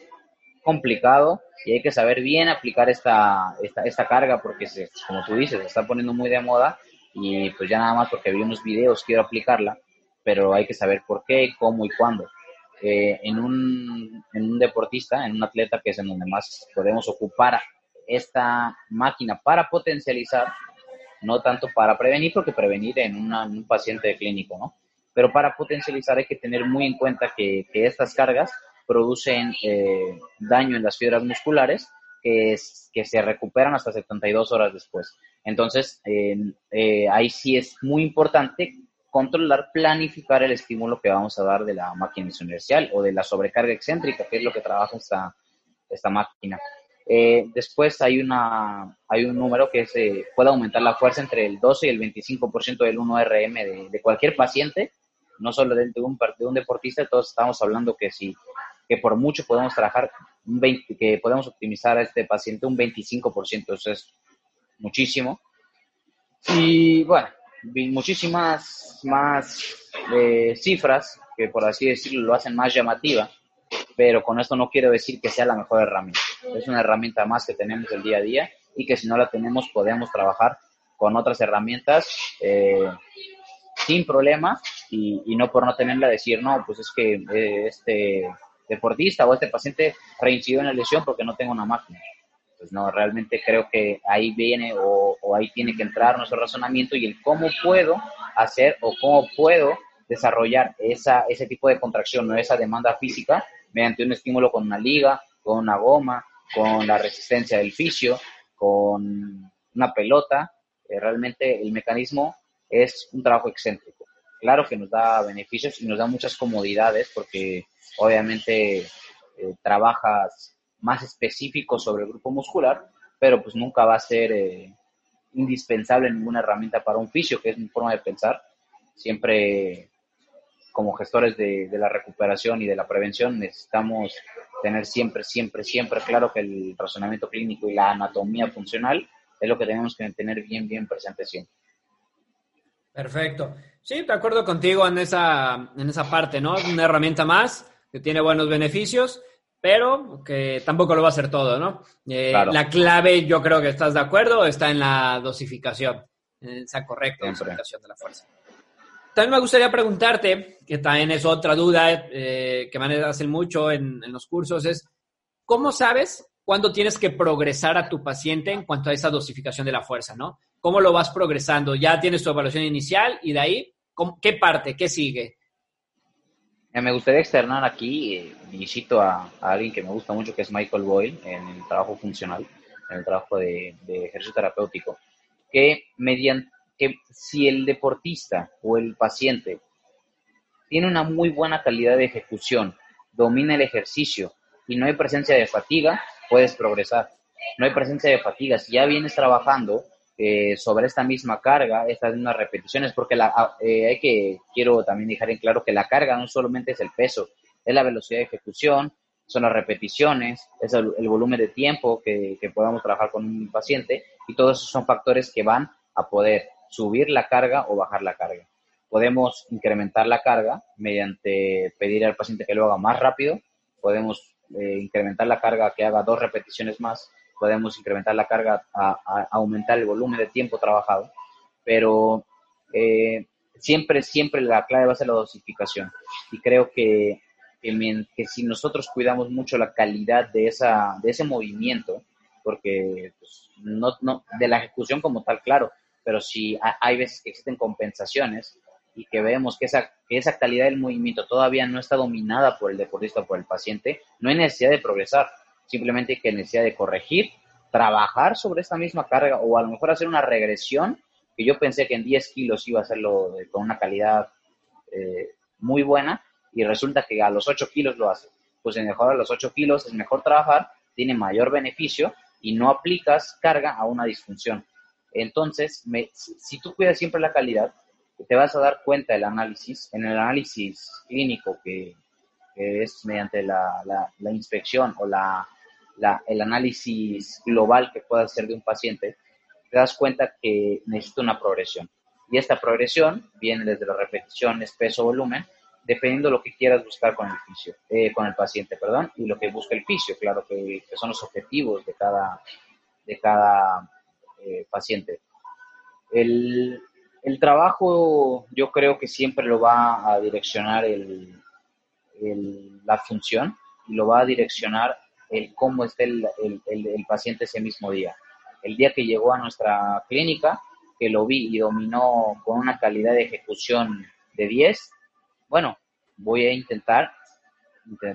[SPEAKER 1] complicado y hay que saber bien aplicar esta, esta, carga porque, como tú dices, se está poniendo muy de moda y pues ya nada más porque vi unos videos quiero aplicarla, pero hay que saber por qué, cómo y cuándo. Eh, en, un, en un deportista, en un atleta que es en donde más podemos ocupar esta máquina para potencializar no tanto para prevenir, porque prevenir en, un paciente clínico, ¿no? Pero para potencializar hay que tener muy en cuenta que, estas cargas producen eh, daño en las fibras musculares que, que se recuperan hasta 72 horas después. Entonces, eh, ahí sí es muy importante controlar, planificar el estímulo que vamos a dar de la máquina inercial o de la sobrecarga excéntrica, que es lo que trabaja esta, esta máquina. Eh, después hay, una, hay un número que se puede aumentar la fuerza entre el 12 y el 25% del 1RM de, cualquier paciente, no solo de un, de un deportista, todos estamos hablando que si que por mucho podemos trabajar, un 20, que podemos optimizar a este paciente un 25%, eso es muchísimo. Y bueno, muchísimas más eh, cifras que por así decirlo lo hacen más llamativa pero con esto no quiero decir que sea la mejor herramienta. Es una herramienta más que tenemos el día a día y que si no la tenemos podemos trabajar con otras herramientas eh, sin problema y, no por no tenerla decir, no, pues es que eh, este deportista o este paciente reincidió en la lesión porque no tengo una máquina. Pues no, realmente creo que ahí viene o, ahí tiene que entrar nuestro razonamiento y el cómo puedo hacer o cómo puedo desarrollar esa, ese tipo de contracción o esa demanda física mediante un estímulo con una liga, con una goma, con la resistencia del fisio, con una pelota. Eh, realmente el mecanismo es un trabajo excéntrico. Claro que nos da beneficios y nos da muchas comodidades porque obviamente eh, trabajas más específico sobre el grupo muscular, pero pues nunca va a ser eh, indispensable ninguna herramienta para un fisio, que es mi forma de pensar. Siempre como gestores de, la recuperación y de la prevención necesitamos tener siempre, siempre, siempre claro que el razonamiento clínico y la anatomía funcional es lo que tenemos que tener bien, bien presente siempre.
[SPEAKER 2] Perfecto. Sí, de acuerdo contigo en esa, en esa parte, ¿no? Una herramienta más que tiene buenos beneficios, pero que tampoco lo va a hacer todo, ¿no? Eh, la clave, yo creo que estás de acuerdo, está en la dosificación, en esa correcta dosificación de la fuerza. También me gustaría preguntarte, que también es otra duda eh, que me hacen mucho en, los cursos, es ¿cómo sabes cuándo tienes que progresar a tu paciente en cuanto a esa dosificación de la fuerza, ¿no? ¿Cómo lo vas progresando? Ya tienes tu evaluación inicial y de ahí, ¿qué parte? ¿Qué sigue?
[SPEAKER 1] Eh, me gustaría externar aquí, eh, y cito a, alguien que me gusta mucho, que es Michael Boyle, en el trabajo funcional, en el trabajo de, ejercicio terapéutico, que mediante que si el deportista o el paciente tiene una muy buena calidad de ejecución, domina el ejercicio y no hay presencia de fatiga, puedes progresar. No hay presencia de fatiga. Si ya vienes trabajando eh, sobre esta misma carga, estas mismas repeticiones, porque la, ah, eh, hay que, quiero también dejar en claro que la carga no solamente es el peso, es la velocidad de ejecución, son las repeticiones, es el, volumen de tiempo que, que podamos trabajar con un paciente y todos esos son factores que van a poder subir la carga o bajar la carga. Podemos incrementar la carga mediante pedir al paciente que lo haga más rápido, podemos eh, incrementar la carga que haga dos repeticiones más, podemos incrementar la carga a, aumentar el volumen de tiempo trabajado, pero eh, siempre, siempre la clave va a ser la dosificación. Y creo que que, que si nosotros cuidamos mucho la calidad de, esa, de ese movimiento, porque pues, no, no, de la ejecución como tal, claro, pero si hay veces que existen compensaciones y que vemos que esa, que esa calidad del movimiento todavía no está dominada por el deportista o por el paciente, no hay necesidad de progresar, simplemente que necesidad de corregir, trabajar sobre esta misma carga o a lo mejor hacer una regresión, que yo pensé que en 10 kilos iba a hacerlo con una calidad eh, muy buena y resulta que a los 8 kilos lo hace. Pues en mejor a los 8 kilos es mejor trabajar, tiene mayor beneficio y no aplicas carga a una disfunción. Entonces, si tú cuidas siempre la calidad, te vas a dar cuenta del análisis, en el análisis clínico que, es mediante la, inspección o la, el análisis global que pueda hacer de un paciente, te das cuenta que necesita una progresión. Y esta progresión viene desde las repeticiones, peso, volumen, dependiendo de lo que quieras buscar con el fisio, eh, con el paciente, perdón, y lo que busca el fisio, claro que, son los objetivos de cada, de cada eh, paciente. El, el, trabajo yo creo que siempre lo va a direccionar el, la función y lo va a direccionar el cómo esté el, el, paciente ese mismo día. El día que llegó a nuestra clínica, que lo vi y dominó con una calidad de ejecución de 10, bueno, voy a intentar,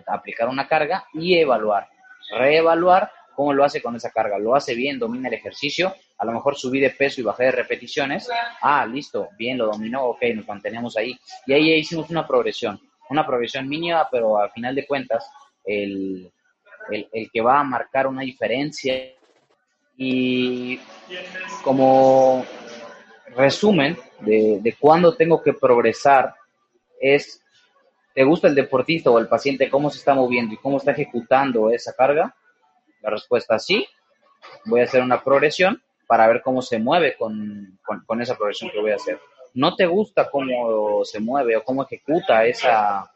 [SPEAKER 1] aplicar una carga y evaluar, reevaluar cómo lo hace con esa carga. Lo hace bien, domina el ejercicio, a lo mejor subí de peso y bajé de repeticiones. Ah, listo, bien, lo dominó, ok, nos mantenemos ahí. Y ahí hicimos una progresión, una progresión mínima, pero al final de cuentas, el, el que va a marcar una diferencia. Y como resumen de, de cuándo tengo que progresar es, ¿te gusta el deportista o el paciente cómo se está moviendo y cómo está ejecutando esa carga? La respuesta es sí. Voy a hacer una progresión para ver cómo se mueve con, con, esa progresión que voy a hacer. ¿No te gusta cómo se mueve o cómo ejecuta esa,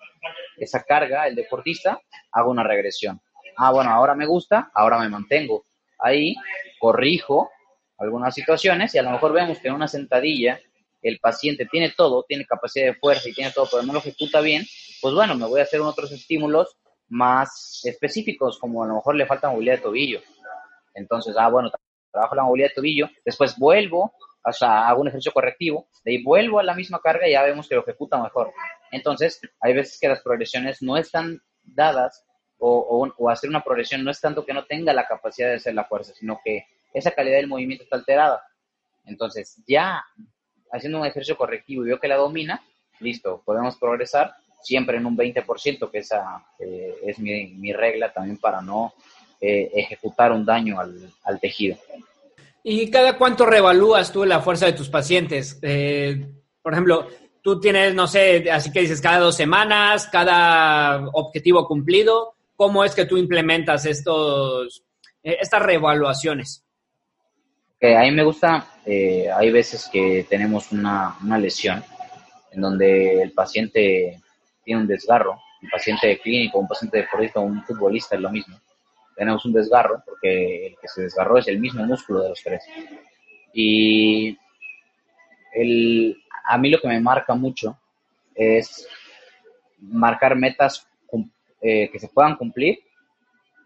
[SPEAKER 1] esa carga el deportista? Hago una regresión. Ah, bueno, ahora me gusta, ahora me mantengo. Ahí corrijo algunas situaciones y a lo mejor vemos que en una sentadilla el paciente tiene todo, tiene capacidad de fuerza y tiene todo, pero no lo ejecuta bien, pues bueno, me voy a hacer otros estímulos más específicos, como a lo mejor le falta movilidad de tobillo. Entonces, ah, bueno, trabajo la movilidad de tobillo, después vuelvo, o sea, hago un ejercicio correctivo, de ahí vuelvo a la misma carga y ya vemos que lo ejecuta mejor. Entonces, hay veces que las progresiones no están dadas o, o hacer una progresión no es tanto que no tenga la capacidad de hacer la fuerza, sino que esa calidad del movimiento está alterada. Entonces, ya haciendo un ejercicio correctivo y veo que la domina, listo, podemos progresar siempre en un 20%, que esa eh, es mi, regla también para no eh, ejecutar un daño al, tejido.
[SPEAKER 2] ¿Y cada cuánto revalúas tú la fuerza de tus pacientes? Eh, por ejemplo, tú tienes, no sé, así que dices cada dos semanas, cada objetivo cumplido. ¿Cómo es que tú implementas estos, estas reevaluaciones?
[SPEAKER 1] a mí me gusta, eh, hay veces que tenemos una, lesión en donde el paciente tiene un desgarro, un paciente clínico, un paciente deportista, un futbolista es lo mismo. Tenemos un desgarro porque el que se desgarró es el mismo músculo de los tres. Y el, a mí lo que me marca mucho es marcar metas eh, que se puedan cumplir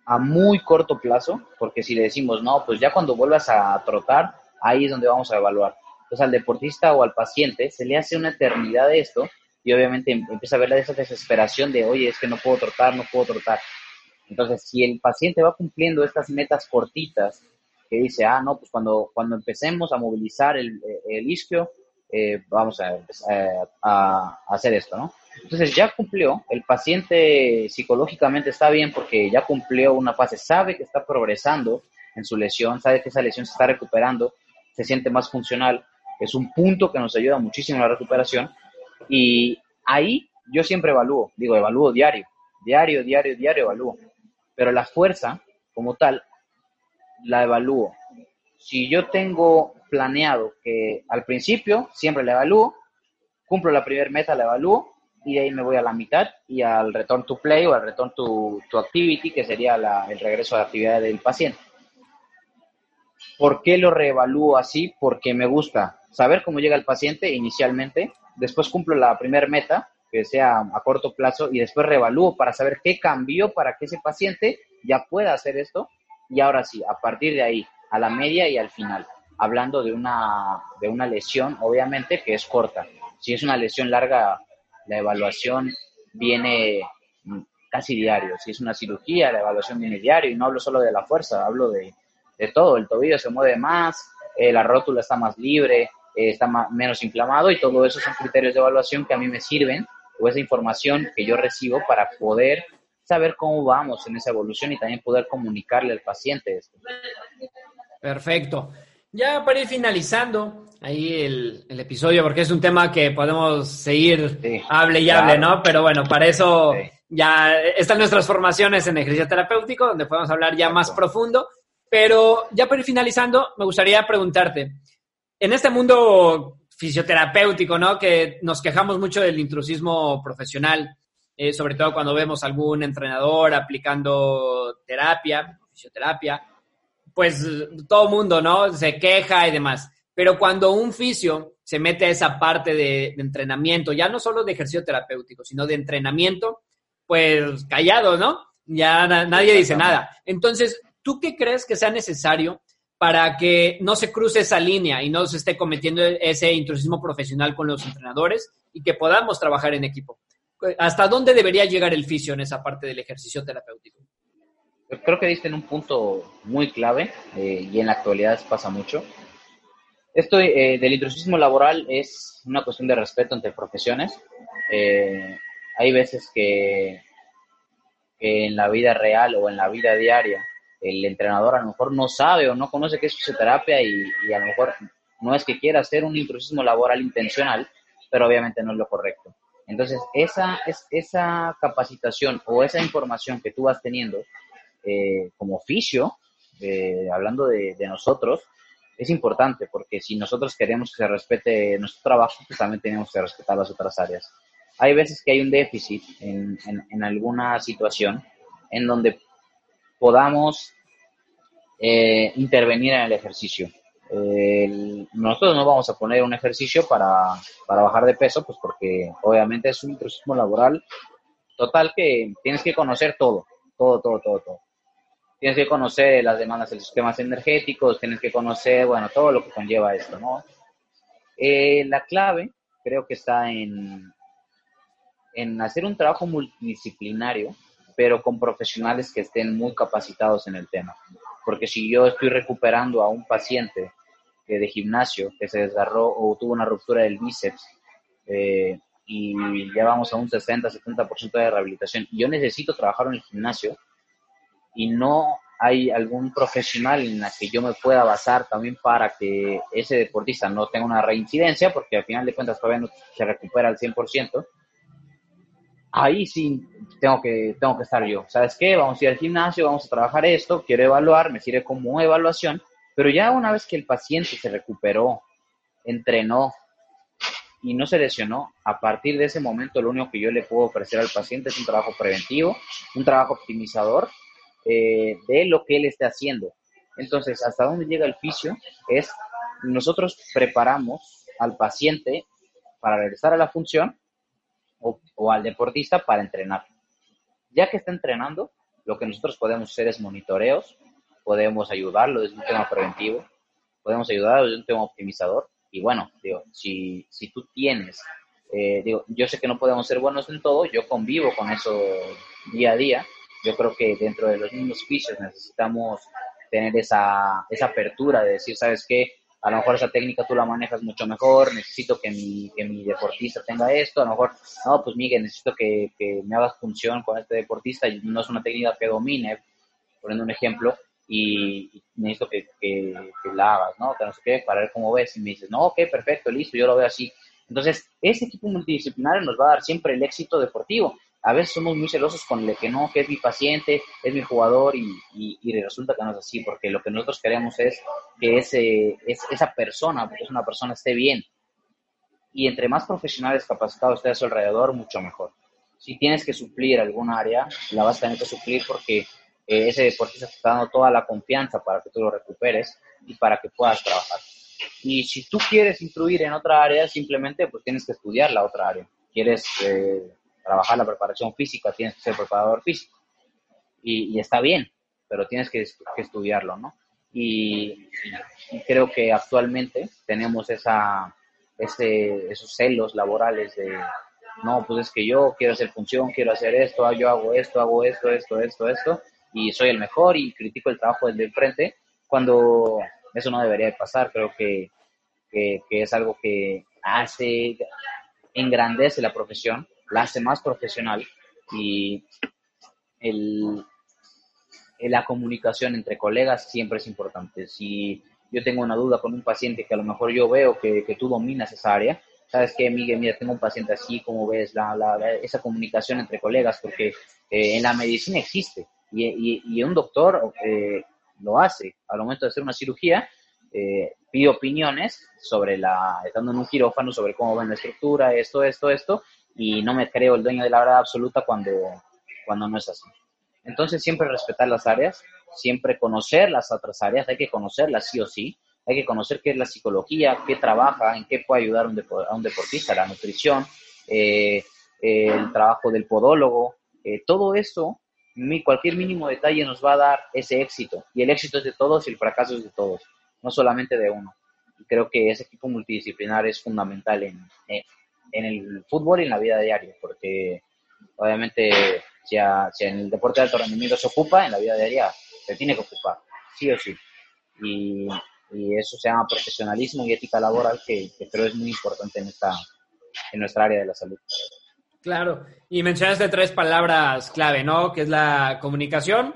[SPEAKER 1] a muy corto plazo, porque si le decimos, no, pues ya cuando vuelvas a trotar, ahí es donde vamos a evaluar. Entonces al deportista o al paciente se le hace una eternidad de esto y obviamente em, empieza a ver esa desesperación de, oye, es que no puedo trotar, no puedo trotar. Entonces, si el paciente va cumpliendo estas metas cortitas, que dice, ah, no, pues cuando, cuando empecemos a movilizar el, el isquio, eh, vamos a, hacer esto, ¿no? Entonces ya cumplió, el paciente psicológicamente está bien porque ya cumplió una fase, sabe que está progresando en su lesión, sabe que esa lesión se está recuperando, se siente más funcional, es un punto que nos ayuda muchísimo en la recuperación. Y ahí yo siempre evalúo, digo, evalúo diario, diario, diario, diario evalúo, pero la fuerza como tal la evalúo. Si yo tengo planeado que al principio siempre la evalúo, cumplo la primera meta, la evalúo y de ahí me voy a la mitad y al return to play o al return to, to activity, que sería el regreso a la actividad del paciente. ¿Por qué lo reevalúo así? Porque me gusta saber cómo llega el paciente inicialmente, después cumplo la primera meta que sea a corto plazo y después reevalúo para saber qué cambió para que ese paciente ya pueda hacer esto y ahora sí, a partir de ahí, a la media y al final, hablando de una, de una lesión, obviamente, que es corta. Si es una lesión larga, la evaluación viene casi diario. Si es una cirugía, la evaluación viene diario y no hablo solo de la fuerza, hablo de, todo. El tobillo se mueve más, eh, la rótula está más libre, eh, está menos inflamado y todo eso son criterios de evaluación que a mí me sirven o esa información que yo recibo para poder saber cómo vamos en esa evolución y también poder comunicarle al paciente esto.
[SPEAKER 2] Perfecto. Ya para ir finalizando ahí el, episodio, porque es un tema que podemos seguir, hable y hable, ¿no? Pero bueno, para eso ya están nuestras formaciones en ejercicio terapéutico, donde podemos hablar ya más profundo. Pero ya para ir finalizando, me gustaría preguntarte, en este mundo fisioterapéutico, ¿no? Que nos quejamos mucho del intrusismo profesional, eh, sobre todo cuando vemos algún entrenador aplicando terapia, fisioterapia, pues todo el mundo, ¿no? Se queja y demás. Pero cuando un fisio se mete a esa parte de, entrenamiento, ya no solo de ejercicio terapéutico, sino de entrenamiento, pues callado, ¿no? Ya nadie dice nada. Entonces, ¿tú qué crees que sea necesario para que no se cruce esa línea y no se esté cometiendo ese intrusismo profesional con los entrenadores y que podamos trabajar en equipo? ¿Hasta dónde debería llegar el fisio en esa parte del ejercicio terapéutico?
[SPEAKER 1] Creo que diste en un punto muy clave eh, y en la actualidad pasa mucho. Esto eh, del intrusismo laboral es una cuestión de respeto entre profesiones. Eh, hay veces que, en la vida real o en la vida diaria el entrenador a lo mejor no sabe o no conoce qué es fisioterapia y, y a lo mejor no es que quiera hacer un intrusismo laboral intencional, pero obviamente no es lo correcto. Entonces, esa, es, esa capacitación o esa información que tú vas teniendo eh, como oficio, eh, hablando de, nosotros, es importante porque si nosotros queremos que se respete nuestro trabajo, pues también tenemos que respetar las otras áreas. Hay veces que hay un déficit en, en, alguna situación en donde podamos eh, intervenir en el ejercicio nosotros no vamos a poner un ejercicio para, para, bajar de peso, pues porque obviamente es un intrusismo laboral total que tienes que conocer todo, todo, todo, todo, todo. Tienes que conocer las demandas de los sistemas energéticos, tienes que conocer, bueno, todo lo que conlleva esto, ¿no? Eh, la clave creo que está en, en hacer un trabajo multidisciplinario, pero con profesionales que estén muy capacitados en el tema. Porque si yo estoy recuperando a un paciente de gimnasio que se desgarró o tuvo una ruptura del bíceps eh, y ya vamos a un 60-70% de rehabilitación. Yo necesito trabajar en el gimnasio y no hay algún profesional en la que yo me pueda basar también para que ese deportista no tenga una reincidencia, porque al final de cuentas todavía no se recupera al 100%, ahí sí tengo que, tengo que estar yo. ¿Sabes qué? Vamos a ir al gimnasio, vamos a trabajar esto, quiero evaluar, me sirve como evaluación, pero ya una vez que el paciente se recuperó, entrenó y no se lesionó, a partir de ese momento lo único que yo le puedo ofrecer al paciente es un trabajo preventivo, un trabajo optimizador eh, de lo que él esté haciendo. Entonces, hasta dónde llega el fisio es nosotros preparamos al paciente para regresar a la función o, al deportista para entrenar. Ya que está entrenando, lo que nosotros podemos hacer es monitoreos, podemos ayudarlo desde un tema preventivo, podemos ayudarlo desde un tema optimizador. Y bueno, digo, si, si tú tienes, eh, digo, yo sé que no podemos ser buenos en todo, yo convivo con eso día a día. Yo creo que dentro de los mismos oficios necesitamos tener esa, esa apertura de decir, ¿sabes qué? A lo mejor esa técnica tú la manejas mucho mejor, necesito que mi, que mi deportista tenga esto, a lo mejor, no, pues Miguel, necesito que, que me hagas función con este deportista no es una técnica que domine, poniendo un ejemplo, y necesito que, que, la hagas, ¿no? Que no sé qué, para ver cómo ves. Y me dices, no, ok, perfecto, listo, yo lo veo así. Entonces, ese equipo multidisciplinario nos va a dar siempre el éxito deportivo. A veces somos muy celosos con el que no, que es mi paciente, es mi jugador y, y, resulta que no es así, porque lo que nosotros queremos es que ese, es, esa persona, porque es una persona, esté bien. Y entre más profesionales capacitados esté a su alrededor, mucho mejor. Si tienes que suplir alguna área, la vas a tener que suplir porque ese deportista te está dando toda la confianza para que tú lo recuperes y para que puedas trabajar. Y si tú quieres instruir en otra área, simplemente pues tienes que estudiar la otra área. quieres eh, trabajar la preparación física, tienes que ser preparador físico. Y, está bien, pero tienes que, estudiarlo, ¿no? Y, creo que actualmente tenemos esa, ese, esos celos laborales de, no, pues es que yo quiero hacer función, quiero hacer esto, ah, yo hago esto, hago esto, esto, esto, esto, y soy el mejor y critico el trabajo del de enfrente, cuando eso no debería de pasar, creo que, que, es algo que hace, engrandece la profesión, la hace más profesional y el, la comunicación entre colegas siempre es importante. Si yo tengo una duda con un paciente que a lo mejor yo veo que, que tú dominas esa área, sabes que Miguel, mira, tengo un paciente así, como ves, la, la, esa comunicación entre colegas, porque eh, en la medicina existe y, y, un doctor eh, lo hace. Al momento de hacer una cirugía, eh, pide opiniones sobre la, estando en un quirófano, sobre cómo va la estructura, esto, esto, esto, y no me creo el dueño de la verdad absoluta cuando, cuando no es así. Entonces siempre respetar las áreas, siempre conocer las otras áreas, hay que conocerlas sí o sí, hay que conocer qué es la psicología, qué trabaja, en qué puede ayudar a un deportista, la nutrición, eh, el trabajo del podólogo, eh, todo eso, cualquier mínimo detalle nos va a dar ese éxito. Y el éxito es de todos y el fracaso es de todos, no solamente de uno. Y creo que ese equipo multidisciplinar es fundamental en, en, el fútbol y en la vida diaria, porque obviamente si, si en el deporte de alto rendimiento se ocupa, en la vida diaria se tiene que ocupar, sí o sí. Y y eso se llama profesionalismo y ética laboral que, creo es muy importante en, esta, en nuestra área de la salud.
[SPEAKER 2] Claro, y mencionaste tres palabras clave, ¿no? Que es la comunicación,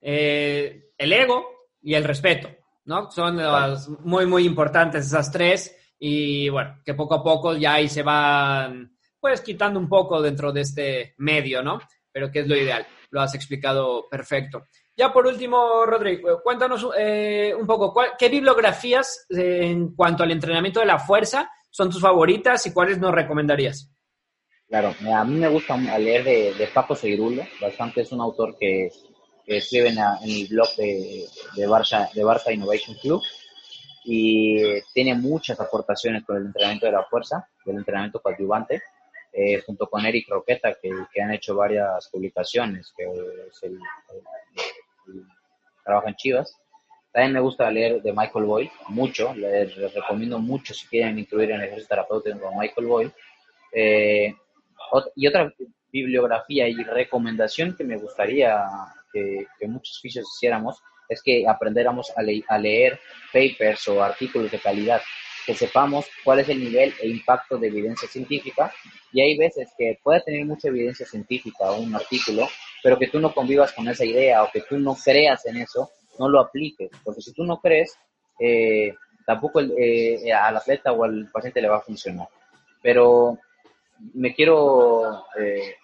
[SPEAKER 2] eh, el ego y el respeto, ¿no? Son muy, muy importantes esas tres y bueno, que poco a poco ya ahí se van, pues, quitando un poco dentro de este medio, ¿no? Pero que es lo ideal, lo has explicado perfecto. Ya por último, Rodrigo, cuéntanos eh, un poco, ¿qué bibliografías eh, en cuanto al entrenamiento de la fuerza son tus favoritas y cuáles nos recomendarías?
[SPEAKER 1] Claro, a mí me gusta leer de, Paco Seirulo, bastante es un autor que, escribe en, el blog de, de, Barça, de Barça Innovation Club y tiene muchas aportaciones con el entrenamiento de la fuerza, del entrenamiento coadyuvante, eh, junto con Eric Roqueta, que, han hecho varias publicaciones, que es el trabaja en Chivas. También me gusta leer de Michael Boyle, mucho, les, recomiendo mucho si quieren incluir en el ejercicio terapéutico con Michael Boyle. Eh, y otra bibliografía y recomendación que me gustaría que, muchos fisios hiciéramos es que aprendiéramos a, leer papers o artículos de calidad, que sepamos cuál es el nivel e impacto de evidencia científica. Y hay veces que puede tener mucha evidencia científica un artículo, pero que tú no convivas con esa idea o que tú no creas en eso, no lo apliques, porque si tú no crees, eh, tampoco eh, al atleta o al paciente le va a funcionar. Pero me quiero eh,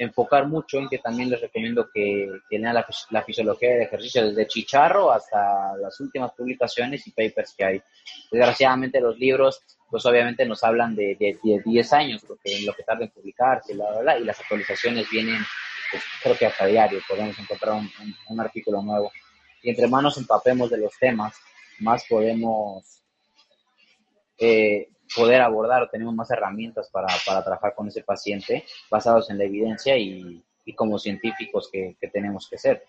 [SPEAKER 1] enfocar mucho en que también les recomiendo que, lean la, fisiología del ejercicio desde Chicharro hasta las últimas publicaciones y papers que hay. Desgraciadamente los libros, pues obviamente nos hablan de, de, 10 años, porque en lo que tarda en publicarse, y las actualizaciones vienen pues, creo que hasta diario podemos encontrar un, artículo nuevo. Y entre manos empapemos de los temas, más podemos eh, poder abordar o tenemos más herramientas para, para, trabajar con ese paciente basados en la evidencia y, y como científicos que, que, tenemos que ser.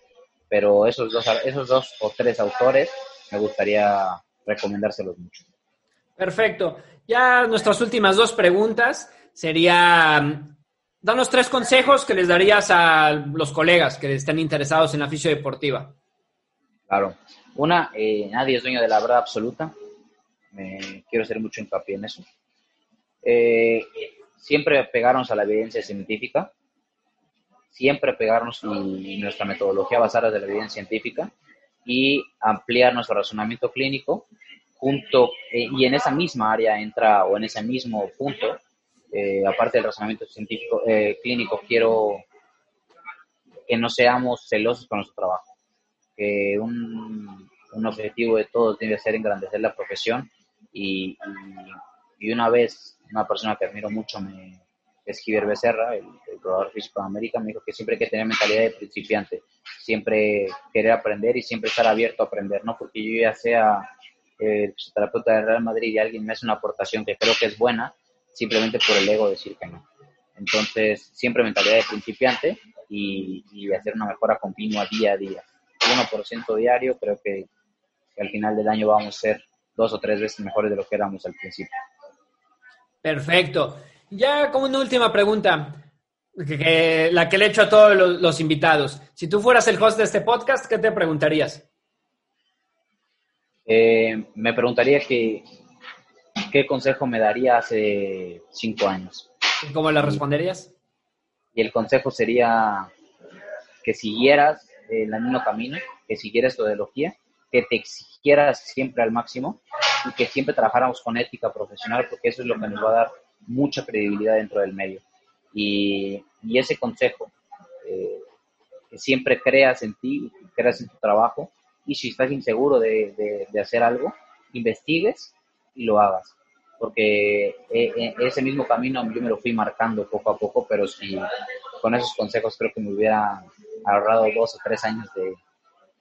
[SPEAKER 1] Pero esos dos, esos dos o tres autores me gustaría recomendárselos mucho.
[SPEAKER 2] Perfecto. Ya nuestras últimas dos preguntas sería danos tres consejos que les darías a los colegas que estén interesados en la fisio deportiva.
[SPEAKER 1] Claro. Una, eh, nadie es dueño de la verdad absoluta. Quiero hacer mucho hincapié en eso. Eh, siempre pegarnos a la evidencia científica. Siempre pegarnos en nuestra metodología basada en la evidencia científica y ampliar nuestro razonamiento clínico junto eh, y en esa misma área entra o en ese mismo punto eh, aparte del razonamiento científico clínico, quiero que no seamos celosos con nuestro trabajo, que un, un objetivo de todos debe ser engrandecer la profesión y, y, una vez una persona que admiro mucho me es Giver Becerra, el, el físico de América, me dijo que siempre hay que tener mentalidad de principiante, siempre querer aprender y siempre estar abierto a aprender, ¿no? Porque yo ya sea el fisioterapeuta de Real Madrid y alguien me hace una aportación que creo que es buena, simplemente por el ego decir que no. Entonces, siempre mentalidad de principiante y, y hacer una mejora continua día a día. 1% diario, creo que, al final del año vamos a ser dos o tres veces mejores de lo que éramos al principio.
[SPEAKER 2] Perfecto. Ya como una última pregunta, que, la que le he hecho a todos los, invitados. Si tú fueras el host de este podcast, ¿qué te preguntarías?
[SPEAKER 1] Eh, me preguntaría que, qué consejo me daría hace cinco años.
[SPEAKER 2] ¿Y cómo le responderías?
[SPEAKER 1] Y el consejo sería que siguieras el mismo camino, que siguieras tu ideología, que te exigieras siempre al máximo y que siempre trabajáramos con ética profesional, porque eso es lo que nos va a dar mucha credibilidad dentro del medio. Y, y ese consejo, eh, que siempre creas en ti, creas en tu trabajo, y si estás inseguro de, de, hacer algo, investigues y lo hagas porque eh, eh, ese mismo camino yo me lo fui marcando poco a poco, pero si con esos consejos creo que me hubiera ahorrado dos o tres años de,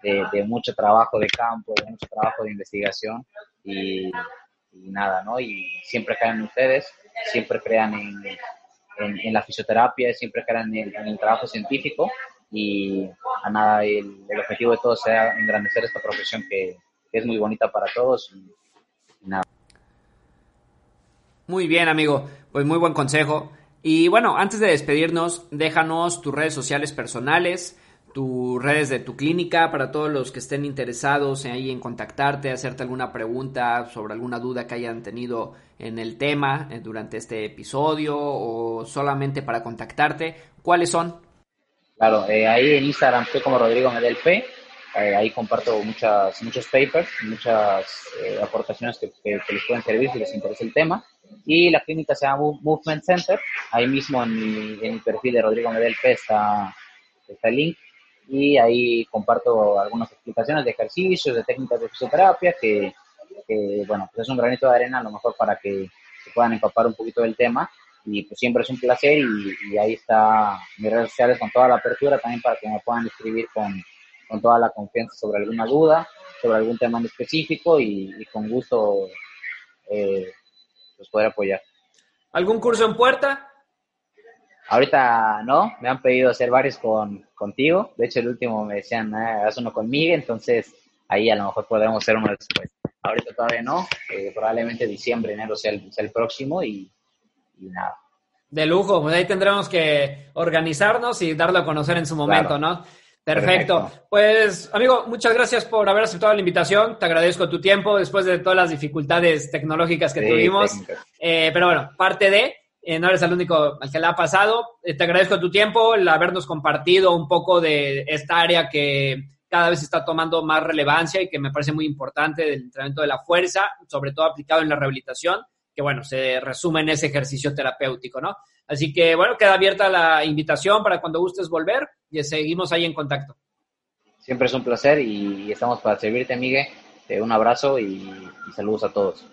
[SPEAKER 1] de, mucho trabajo de campo, de mucho trabajo de investigación y, nada, ¿no? Y siempre crean en ustedes, siempre crean en, en, la fisioterapia, siempre crean en el, trabajo científico y a nada, el, objetivo de todos sea engrandecer esta profesión que es muy bonita para todos y nada.
[SPEAKER 2] Muy bien, amigo. Pues muy buen consejo. Y bueno, antes de despedirnos, déjanos tus redes sociales personales, tus redes de tu clínica para todos los que estén interesados en ahí en contactarte, hacerte alguna pregunta sobre alguna duda que hayan tenido en el tema eh, durante este episodio o solamente para contactarte. ¿Cuáles son?
[SPEAKER 1] Claro, eh, ahí en Instagram estoy como Rodrigo Medel. Eh, ahí comparto muchas, muchos papers, muchas aportaciones que, les pueden servir si les interesa el tema y la clínica se llama Movement Center. Ahí mismo en mi, perfil de Rodrigo Medel P está el link y ahí comparto algunas explicaciones de ejercicios, de técnicas de fisioterapia que, que, bueno, pues es un granito de arena a lo mejor para que se puedan empapar un poquito del tema y pues siempre es un placer y, y ahí está mis redes sociales con toda la apertura también para que me puedan escribir con, con toda la confianza sobre alguna duda, sobre algún tema en específico y, y con gusto eh, poder apoyar.
[SPEAKER 2] ¿Algún curso en puerta?
[SPEAKER 1] Ahorita no, me han pedido hacer varios con, contigo. De hecho, el último me decían, ah, haz uno conmigo, entonces ahí a lo mejor podremos hacer uno después. Ahorita todavía no, eh, probablemente diciembre, enero sea el, el próximo y, nada.
[SPEAKER 2] De lujo, pues ahí tendremos que organizarnos y darlo a conocer en su momento, ¿no? Perfecto. Pues, amigo, muchas gracias por haber aceptado la invitación. Te agradezco tu tiempo después de todas las dificultades tecnológicas que tuvimos. Eh, pero bueno, parte de, eh, no eres el único al que le ha pasado. Eh, te agradezco tu tiempo, el habernos compartido un poco de esta área que cada vez está tomando más relevancia y que me parece muy importante del entrenamiento de la fuerza, sobre todo aplicado en la rehabilitación, que bueno, se resume en ese ejercicio terapéutico, ¿no? Así que bueno, queda abierta la invitación para cuando gustes volver y seguimos ahí en contacto.
[SPEAKER 1] Siempre es un placer y estamos para servirte, Miguel. Un abrazo y saludos a todos.